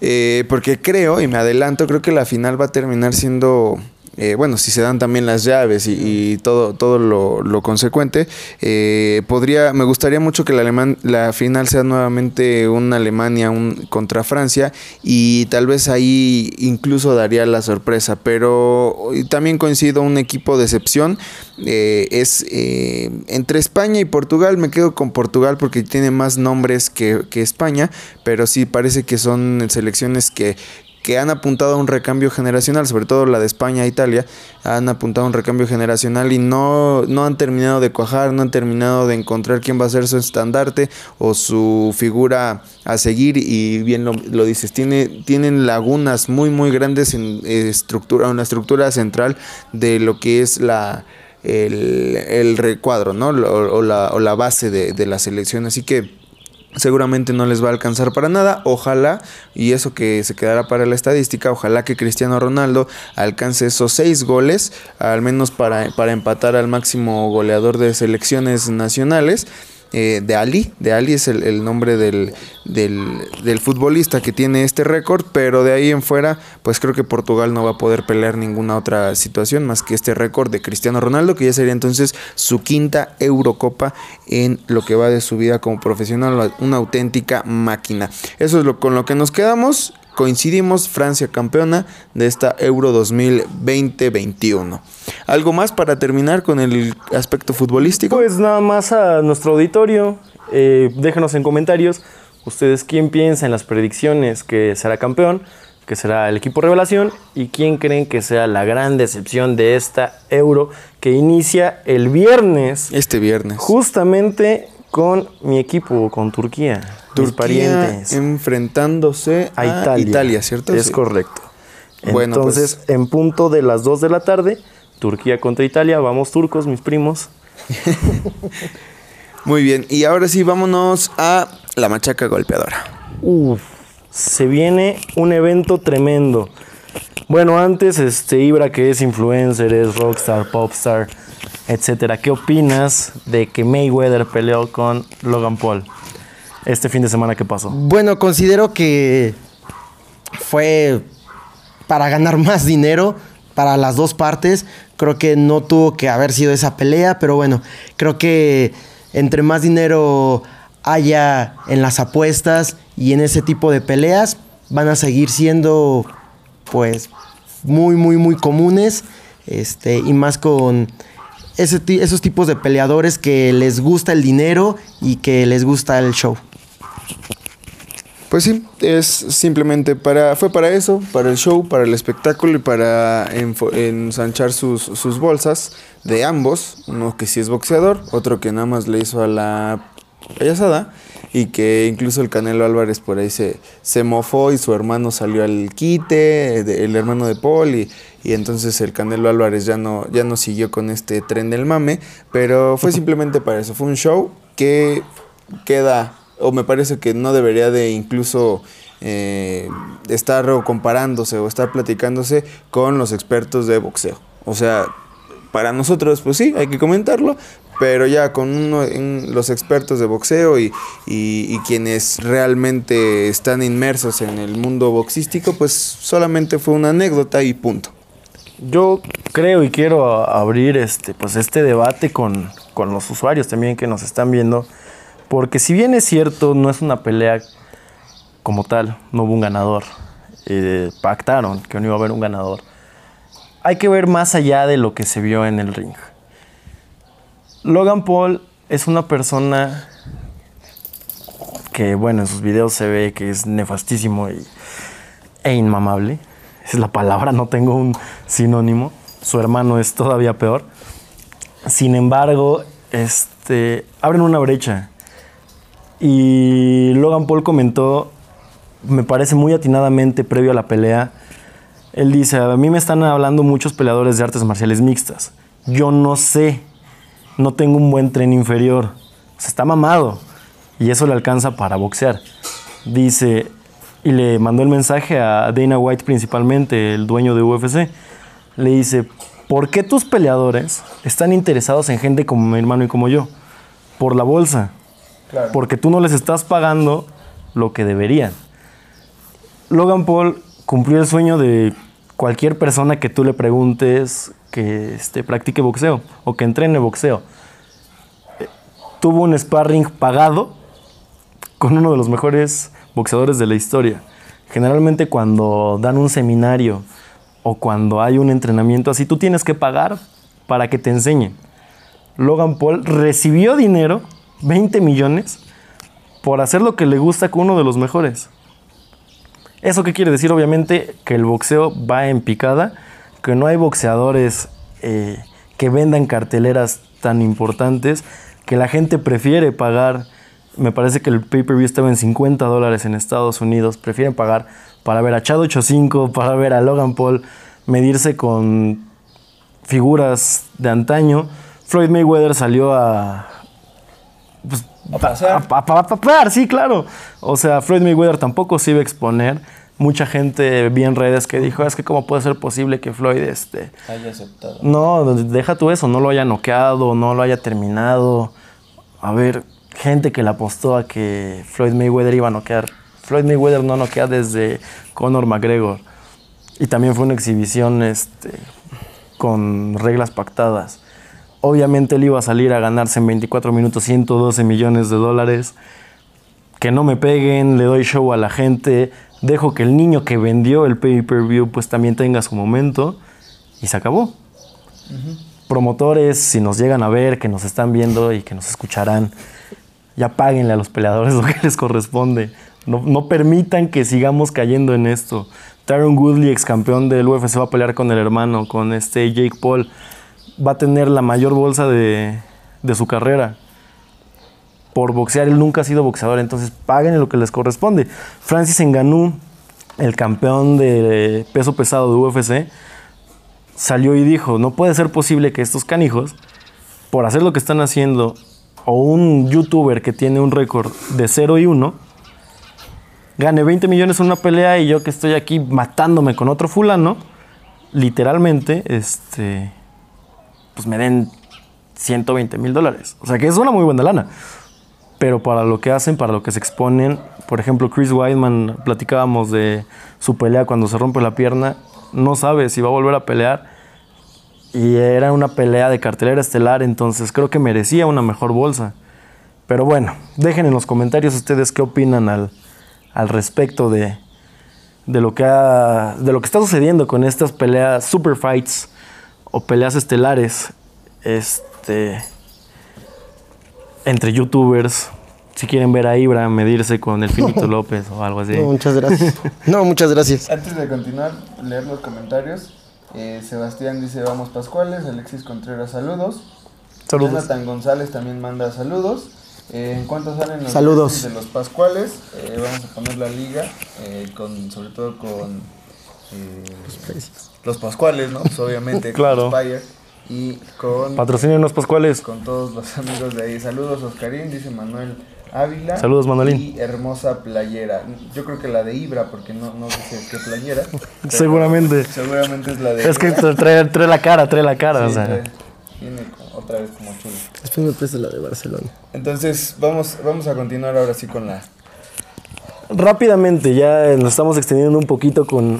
eh, porque creo, y me adelanto, creo que la final va a terminar siendo eh, bueno, si se dan también las llaves y, todo, todo lo, consecuente, eh, podría, me gustaría mucho que la, Alemán, la final sea nuevamente una Alemania un, contra Francia y tal vez ahí incluso daría la sorpresa, pero también coincido un equipo de excepción, eh, es entre España y Portugal, me quedo con Portugal porque tiene más nombres que, que España, pero sí parece que son selecciones que, que han apuntado a un recambio generacional, sobre todo la de España e Italia, han apuntado a un recambio generacional y no, no han terminado de cuajar, no han terminado de encontrar quién va a ser su estandarte o su figura a seguir y bien lo, dices, tiene, tienen lagunas muy muy grandes en estructura, una estructura central de lo que es la el, recuadro, ¿no? O, la, o la base de, de la selección. Así que seguramente no les va a alcanzar para nada. Ojalá, y eso que se quedará para la estadística, ojalá que Cristiano Ronaldo alcance esos seis goles, al menos para, para empatar al máximo goleador de selecciones nacionales. Eh, de Ali. De Ali es el, nombre del, del, futbolista que tiene este récord, pero de ahí en fuera, pues creo que Portugal no va a poder pelear ninguna otra situación más que este récord de Cristiano Ronaldo, que ya sería entonces su quinta Eurocopa en lo que va de su vida como profesional, una auténtica máquina. Eso es lo con lo que nos quedamos coincidimos, Francia campeona de esta Euro 2020-21. ¿Algo más para terminar con el aspecto futbolístico? Pues nada más a nuestro auditorio, eh, déjenos en comentarios ustedes quién piensa en las predicciones que será campeón, que será el equipo revelación y quién creen que sea la gran decepción de esta Euro que inicia el viernes. Este viernes. Justamente con mi equipo, con Turquía. Turquía parientes. enfrentándose a, Italia. ¿cierto? Es correcto. Bueno, Entonces, pues- en punto de las 2 de la tarde, Turquía contra Italia. Vamos turcos, mis primos. Muy bien, y ahora sí, vámonos a la machaca golpeadora. Uf, se viene un evento tremendo. Bueno, antes, este, Ibra, que es influencer, es rockstar, popstar, etcétera. ¿Qué opinas de que Mayweather peleó con Logan Paul este fin de semana que pasó? Bueno, considero que fue para ganar más dinero para las dos partes. Creo que no tuvo que haber sido esa pelea, pero bueno, creo que entre más dinero haya en las apuestas y en ese tipo de peleas, van a seguir siendo pues muy, muy, muy comunes. Este, y más con esos tipos de peleadores que les gusta el dinero y que les gusta el show. Pues sí, es simplemente para, fue para eso, para el show, para el espectáculo y para ensanchar sus, sus bolsas de ambos, uno que sí es boxeador, otro que nada más le hizo a la payasada y que incluso el Canelo Álvarez por ahí se, se mofó y su hermano salió al quite, el hermano de Paul y, y, entonces el Canelo Álvarez ya no, ya no siguió con este tren del mame, pero fue simplemente para eso, fue un show que queda, o me parece que no debería de incluso... Eh, estar comparándose o estar platicándose con los expertos de boxeo. O sea, para nosotros, pues sí, hay que comentarlo, pero ya con uno, los expertos de boxeo y, y, quienes realmente están inmersos en el mundo boxístico, pues solamente fue una anécdota y punto. Yo creo y quiero abrir este, pues este debate con, con los usuarios también que nos están viendo, porque si bien es cierto, no es una pelea como tal, no hubo un ganador, eh, pactaron que no iba a haber un ganador, hay que ver más allá de lo que se vio en el ring. Logan Paul es una persona que, bueno, en sus videos se ve que es nefastísimo e inmamable. Esa es la palabra, no tengo un sinónimo. Su hermano es todavía peor. Sin embargo, este, abren una brecha. Y Logan Paul comentó, me parece muy atinadamente previo a la pelea, él dice, a mí me están hablando muchos peleadores de artes marciales mixtas. Yo no sé no tengo un buen tren inferior. O está mamado. Y eso le alcanza para boxear. Dice, y le mandó el mensaje a Dana White principalmente, el dueño de UFC. Le dice, ¿por qué tus peleadores están interesados en gente como mi hermano y como yo? Por la bolsa. Porque tú no les estás pagando lo que deberían. Logan Paul cumplió el sueño de cualquier persona que tú le preguntes que este, practique boxeo o que entrene boxeo. Tuvo un sparring pagado con uno de los mejores boxeadores de la historia. Generalmente cuando dan un seminario o cuando hay un entrenamiento así, tú tienes que pagar para que te enseñen. Logan Paul recibió dinero, 20 millones, por hacer lo que le gusta con uno de los mejores. ¿Eso qué quiere decir? Obviamente que el boxeo va en picada, que no hay boxeadores eh, que vendan carteleras tan importantes, que la gente prefiere pagar me parece que el pay-per-view estaba en 50 dólares en Estados Unidos. Prefieren pagar para ver a Chad 85, para ver a Logan Paul medirse con figuras de antaño. Floyd Mayweather salió a. Pues, a, a, sí, claro. O sea, Floyd Mayweather tampoco se iba a exponer. Mucha gente vi en redes que dijo, es que cómo puede ser posible que Floyd este, haya aceptado. No, deja tú eso, no lo haya noqueado, no lo haya terminado. A ver, gente que le apostó a que Floyd Mayweather iba a noquear. Floyd Mayweather no noquea desde Conor McGregor. Y también fue una exhibición este, con reglas pactadas. Obviamente él iba a salir a ganarse en 24 minutos 112 millones de dólares. Que no me peguen, le doy show a la gente, dejo que el niño que vendió el pay-per-view pues también tenga su momento y se acabó. Promotores, si nos llegan a ver, que nos están viendo y que nos escucharán, ya páguenle a los peleadores lo que les corresponde. No, permitan que sigamos cayendo en esto. Tyron Woodley, ex campeón del UFC, va a pelear con el hermano, con este Jake Paul. Va a tener la mayor bolsa de, su carrera. Por boxear, él nunca ha sido boxeador, entonces paguen lo que les corresponde. Francis Ngannou, el campeón de peso pesado de UFC, salió y dijo, no puede ser posible que estos canijos, por hacer lo que están haciendo o un youtuber que tiene un récord de 0 y 1 gane 20 millones en una pelea y yo que estoy aquí matándome con otro fulano, literalmente, este, pues me den 120 mil dólares. O sea que es una muy buena lana. Pero para lo que hacen, para lo que se exponen, por ejemplo, Chris Weidman, platicábamos de su pelea cuando se rompe la pierna, no sabe si va a volver a pelear y era una pelea de cartelera estelar, entonces creo que merecía una mejor bolsa. Pero bueno, dejen en los comentarios ustedes qué opinan al, al respecto de, de, lo que de lo que está sucediendo con estas peleas super fights o peleas estelares este, entre youtubers. Si quieren ver a Ibra medirse con el Finito López o algo así. No, muchas gracias. No, muchas gracias. Antes de continuar, leer los comentarios. Eh, Sebastián dice vamos Pascuales, Alexis Contreras saludos. Saludos. Jonathan González también manda saludos. Eh, en cuanto salen los saludos de los Pascuales, eh, vamos a poner la liga, con, sobre todo con los, Pascuales, ¿no? Pues obviamente claro. con y con... Patrocinen los Pascuales. Con todos los amigos de ahí. Saludos Oscarín, dice Manuel Ávila. Saludos, Manolín. Y hermosa playera. Yo creo que la de Ibra, porque no, no sé qué playera. seguramente. Seguramente es la de. Es que trae, trae, la cara, trae la cara. o sea. tiene otra vez como chulo. Después me presta la de Barcelona. Entonces, vamos, vamos a continuar ahora sí con la. Rápidamente, ya nos estamos extendiendo un poquito con,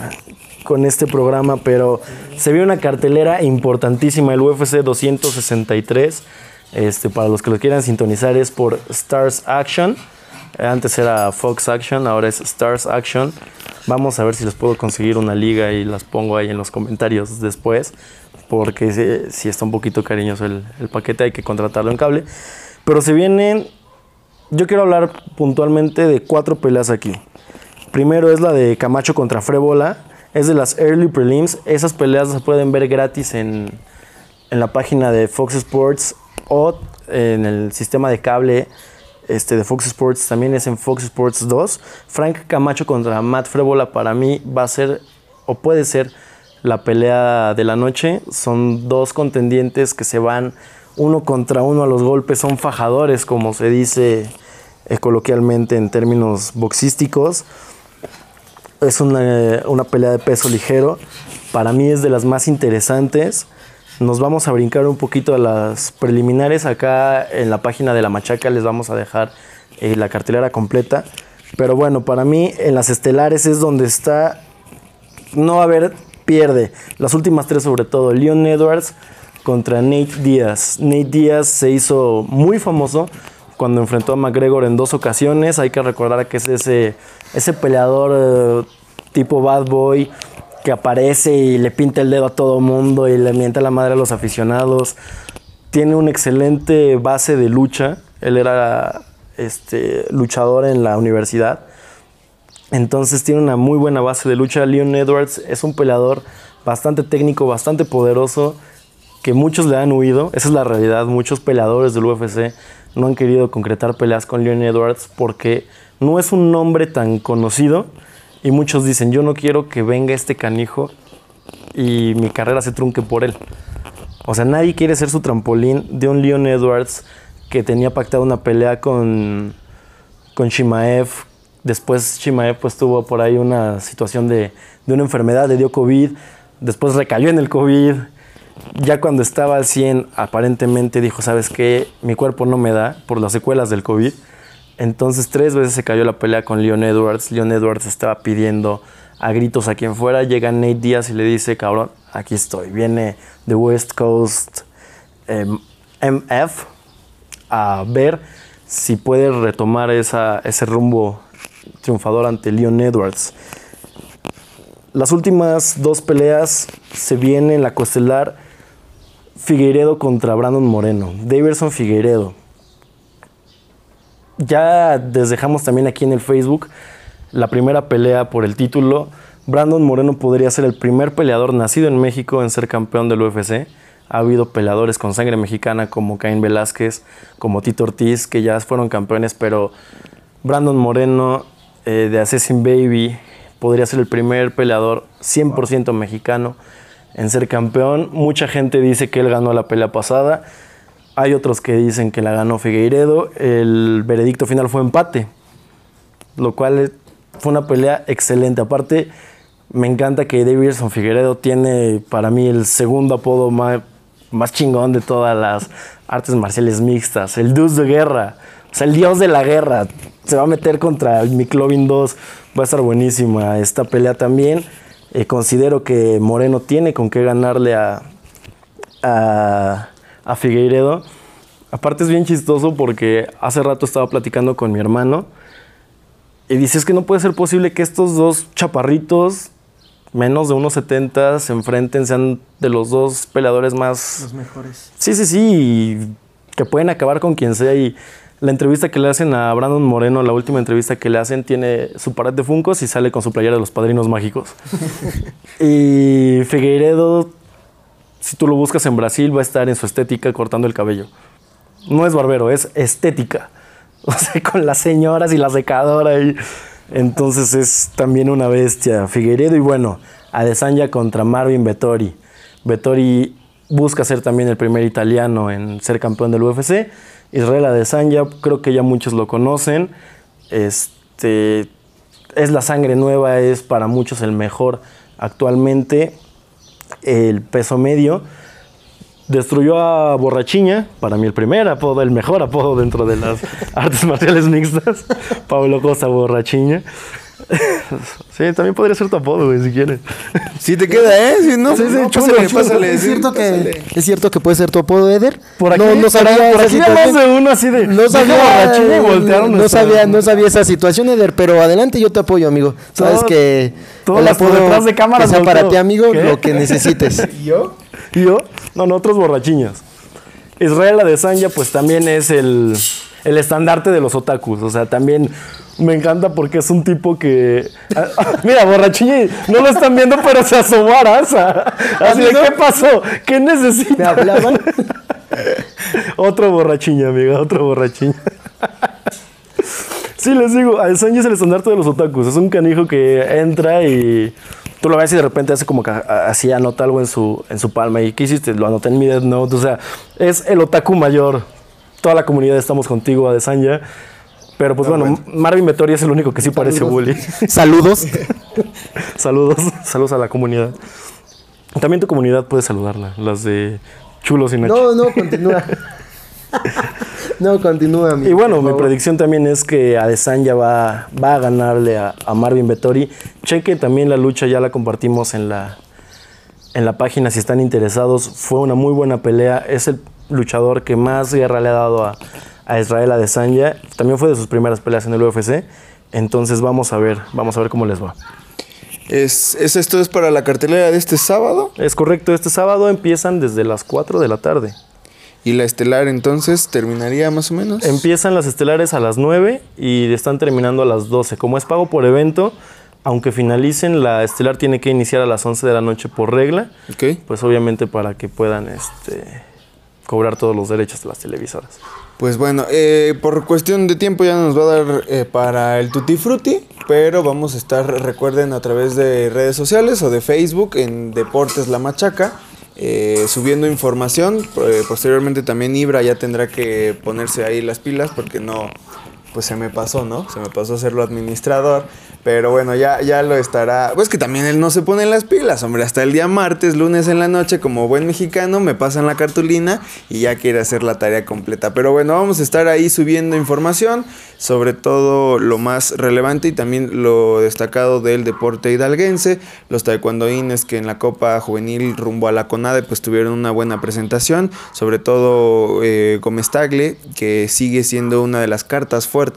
con este programa, pero se vio una cartelera importantísima, el UFC 263 este, para los que lo quieran sintonizar es por Stars Action. Antes era Fox Action, ahora es Stars Action. Vamos a ver si les puedo conseguir una liga y las pongo ahí en los comentarios después. Porque si, está un poquito cariñoso el, paquete, hay que contratarlo en cable. Pero se vienen. Yo quiero hablar puntualmente de cuatro peleas aquí. Primero es la de Camacho contra Frebola. Es de las Early Prelims. Esas peleas se pueden ver gratis en, en la página de Fox Sports o en el sistema de cable este, de Fox Sports, también es en Fox Sports 2. Frank Camacho contra Matt Frebola para mí va a ser o puede ser la pelea de la noche. Son dos contendientes que se van uno contra uno a los golpes, son fajadores como se dice eh, coloquialmente en términos boxísticos. Es una, una pelea de peso ligero. Para mí es de las más interesantes. Nos vamos a brincar un poquito a las preliminares. Acá en la página de la Machaca les vamos a dejar eh, la cartelera completa. Pero bueno, para mí en las estelares es donde está. No va a haber pierde. Las últimas tres, sobre todo. Leon Edwards contra Nate Díaz. Nate Díaz se hizo muy famoso cuando enfrentó a McGregor en dos ocasiones. Hay que recordar que es ese, ese peleador eh, tipo bad boy que aparece y le pinta el dedo a todo mundo y le mienta la madre a los aficionados. Tiene una excelente base de lucha. Él era este, luchador en la universidad. Entonces tiene una muy buena base de lucha. Leon Edwards es un peleador bastante técnico, bastante poderoso, que muchos le han huido. Esa es la realidad. Muchos peleadores del UFC no han querido concretar peleas con Leon Edwards porque no es un nombre tan conocido. Y muchos dicen, yo no quiero que venga este canijo y mi carrera se trunque por él. O sea, nadie quiere ser su trampolín de un Leon Edwards que tenía pactado una pelea con, con Shimaev. Después Shimaev pues tuvo por ahí una situación de, de una enfermedad, le dio COVID. Después recayó en el COVID. Ya cuando estaba al 100, aparentemente dijo, ¿sabes qué? Mi cuerpo no me da por las secuelas del COVID. Entonces tres veces se cayó la pelea con Leon Edwards. Leon Edwards estaba pidiendo a gritos a quien fuera. Llega Nate Díaz y le dice, cabrón, aquí estoy. Viene de West Coast MF a ver si puede retomar esa, ese rumbo triunfador ante Leon Edwards. Las últimas dos peleas se vienen en la costelar Figueiredo contra Brandon Moreno. Davidson Figueiredo. Ya les dejamos también aquí en el Facebook la primera pelea por el título. Brandon Moreno podría ser el primer peleador nacido en México en ser campeón del UFC. Ha habido peleadores con sangre mexicana como Caín Velázquez, como Tito Ortiz, que ya fueron campeones, pero Brandon Moreno eh, de Assassin Baby podría ser el primer peleador 100% mexicano en ser campeón. Mucha gente dice que él ganó la pelea pasada. Hay otros que dicen que la ganó Figueiredo. El veredicto final fue empate, lo cual fue una pelea excelente. Aparte, me encanta que Davidson Figueiredo tiene para mí el segundo apodo más, más chingón de todas las artes marciales mixtas, el Deus de guerra. El dios de la guerra. Se va a meter contra el Miklovin 2. Va a estar buenísima esta pelea también. Eh, considero que Moreno tiene con qué ganarle a, a, a Figueiredo. Aparte es bien chistoso porque hace rato estaba platicando con mi hermano y dice, es que no puede ser posible que estos dos chaparritos, menos de unos 70, se enfrenten, sean de los dos peleadores más... Los mejores. Sí, sí, sí, y que pueden acabar con quien sea. Y la entrevista que le hacen a Brandon Moreno, la última entrevista que le hacen, tiene su pared de funcos y sale con su playera de los padrinos mágicos. y Figueiredo, si tú lo buscas en Brasil, va a estar en su estética cortando el cabello. No es barbero, es estética. O sea, con las señoras y la secadora. Y... Entonces es también una bestia. Figueiredo y bueno, Adesanya contra Marvin Vettori. Vettori busca ser también el primer italiano en ser campeón del UFC. Israel Adesanya, creo que ya muchos lo conocen. Este, es la sangre nueva, es para muchos el mejor actualmente. El peso medio. Destruyó a Borrachiña, para mí el primer apodo, el mejor apodo dentro de las artes marciales mixtas. Pablo Costa Borrachiña. Sí, también podría ser tu apodo, güey, si quieres. Si te queda, ¿eh? Si no, Sí, sí, no, chulo, pásale, chulo. pásale, ¿Es cierto, pásale. que, ¿Es cierto que puede ser tu apodo, Eder? Por aquí, no, no por sabía aquí- por esa aquí ya situación. más de uno así de. No "Deja sabía, borrachín", y voltearon no, sabía, no sabía esa situación, Eder, pero adelante yo te apoyo, amigo. Sabes Todo- que todo el apodo detrás de cámaras que sea para ti, amigo, ¿Qué? lo que necesites. ¿Y yo? ¿Y yo? No, no, otros borrachiñas. Israel Adesanya, pues también es el, el estandarte de los otakus. O sea, también me encanta porque es un tipo que. Ah, Mira, borrachiña, no lo están viendo, pero se asomó a Arasa. Así de, ¿qué pasó? ¿Qué ¿Me necesita? hablaban? otro borrachiña, amiga, otro borrachiña. Sí, les digo, Adesanya es el estandarte de los otakus. Es un canijo que entra y tú lo ves y de repente hace como que así anota algo en su, en su palma. ¿Y qué hiciste? Lo anoté en mi Death Note. O sea, es el otaku mayor. Toda la comunidad estamos contigo, Adesanya. Pero pues bueno, Marvin Vettori es el único que sí parece bully. Saludos. saludos, saludos a la comunidad. También tu comunidad puede saludarla, las de Chulos y Nacho. No, no, continúa. no, continúa. Y bueno, mi predicción también es que Adesanya va, va a ganarle a, a, Marvin Vettori. Cheque también la lucha, ya la compartimos en la, en la página si están interesados. Fue una muy buena pelea. Es el luchador que más guerra le ha dado a, a Israel Adesanya. También fue de sus primeras peleas en el UFC. Entonces vamos a ver, vamos a ver cómo les va. ¿Es, ¿Es, esto es para la cartelera de este sábado? Es correcto, este sábado empiezan desde las 4 de la tarde. ¿Y la estelar entonces terminaría más o menos? Empiezan las estelares a las 9 y están terminando a las 12. Como es pago por evento, aunque finalicen, la estelar tiene que iniciar a las 11 de la noche por regla. Ok. Pues obviamente para que puedan este, cobrar todos los derechos de las televisoras. Pues bueno, eh, por cuestión de tiempo ya nos va a dar eh, para el Tutti Frutti, pero vamos a estar, recuerden, a través de redes sociales o de Facebook en Deportes La Machaca. Eh, subiendo información, eh, posteriormente también Ibra ya tendrá que ponerse ahí las pilas porque no, pues se me pasó, ¿no? Se me pasó hacerlo administrador. Pero bueno, ya, ya lo estará. Pues que también él no se pone en las pilas, hombre. Hasta el día martes, lunes en la noche, como buen mexicano, me pasan la cartulina y ya quiere hacer la tarea completa. Pero bueno, vamos a estar ahí subiendo información sobre todo lo más relevante y también lo destacado del deporte hidalguense. Los taekwondoines que en la Copa Juvenil rumbo a la CONADE pues tuvieron una buena presentación. Sobre todo eh, Gómez Tagle, que sigue siendo una de las cartas fuertes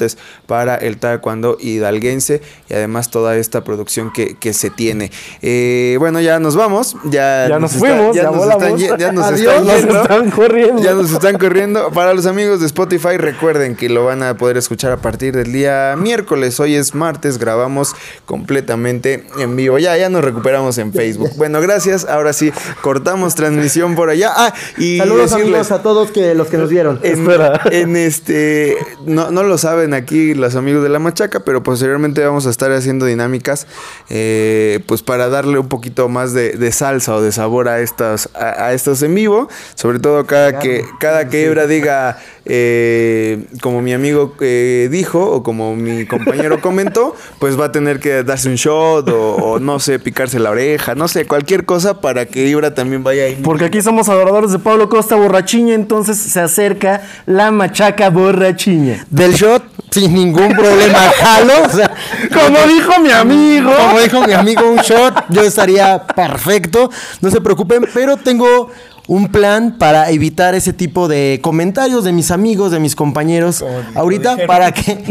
para el taekwondo hidalguense y además toda esta producción que, que se tiene. Eh, bueno, ya nos vamos. Ya, ya nos, fuimos. ya, nos están, ya, nos están, nos están corriendo. Ya nos están corriendo. Para los amigos de Spotify, recuerden que lo van a poder escuchar a partir del día miércoles. Hoy es martes, grabamos completamente en vivo. Ya, ya nos recuperamos en Facebook. Bueno, gracias. Ahora sí, cortamos transmisión por allá. Ah, y Saludos amigos a todos que, los que nos vieron. En, en este, no, no lo saben aquí los amigos de la machaca, pero posteriormente vamos a estar haciendo dinámicas, eh, pues para darle un poquito más de, de salsa o de sabor a estas, a, a, estos en vivo. Sobre todo cada que, cada que Ebra diga, eh, como mi amigo eh, dijo o como mi compañero comentó, pues va a tener que darse un shot o, o, no sé, picarse la oreja, no sé, cualquier cosa para que Ibra también vaya ahí. Porque aquí somos adoradores de Pablo Costa Borrachiña, entonces se acerca la machaca borrachiña. Del shot, sin ningún problema, jalo. O sea, como dijo mi amigo. Como dijo mi amigo, un shot, yo estaría perfecto. No se preocupen, pero tengo un plan para evitar ese tipo de comentarios de mis amigos, de mis compañeros ahorita para que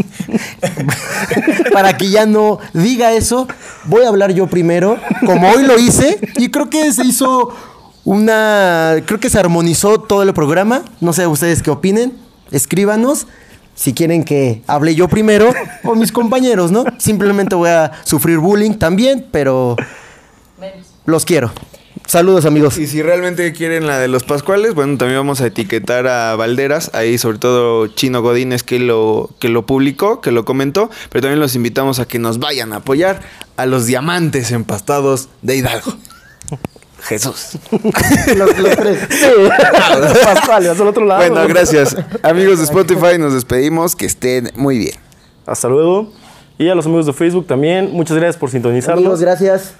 para que ya no diga eso. Voy a hablar yo primero, como hoy lo hice y creo que se hizo una creo que se armonizó todo el programa. No sé ustedes qué opinen. Escríbanos si quieren que hable yo primero o mis compañeros, ¿no? Simplemente voy a sufrir bullying también, pero los quiero. Saludos amigos. Y si realmente quieren la de los Pascuales, bueno, también vamos a etiquetar a Valderas, ahí sobre todo Chino Godínez que lo, que lo publicó, que lo comentó, pero también los invitamos a que nos vayan a apoyar a los diamantes empastados de Hidalgo. Jesús. los, los, tres. Sí. los Pascuales, al otro lado. Bueno, gracias. Amigos de Spotify, nos despedimos. Que estén muy bien. Hasta luego. Y a los amigos de Facebook también, muchas gracias por sintonizarnos. Amigos, gracias.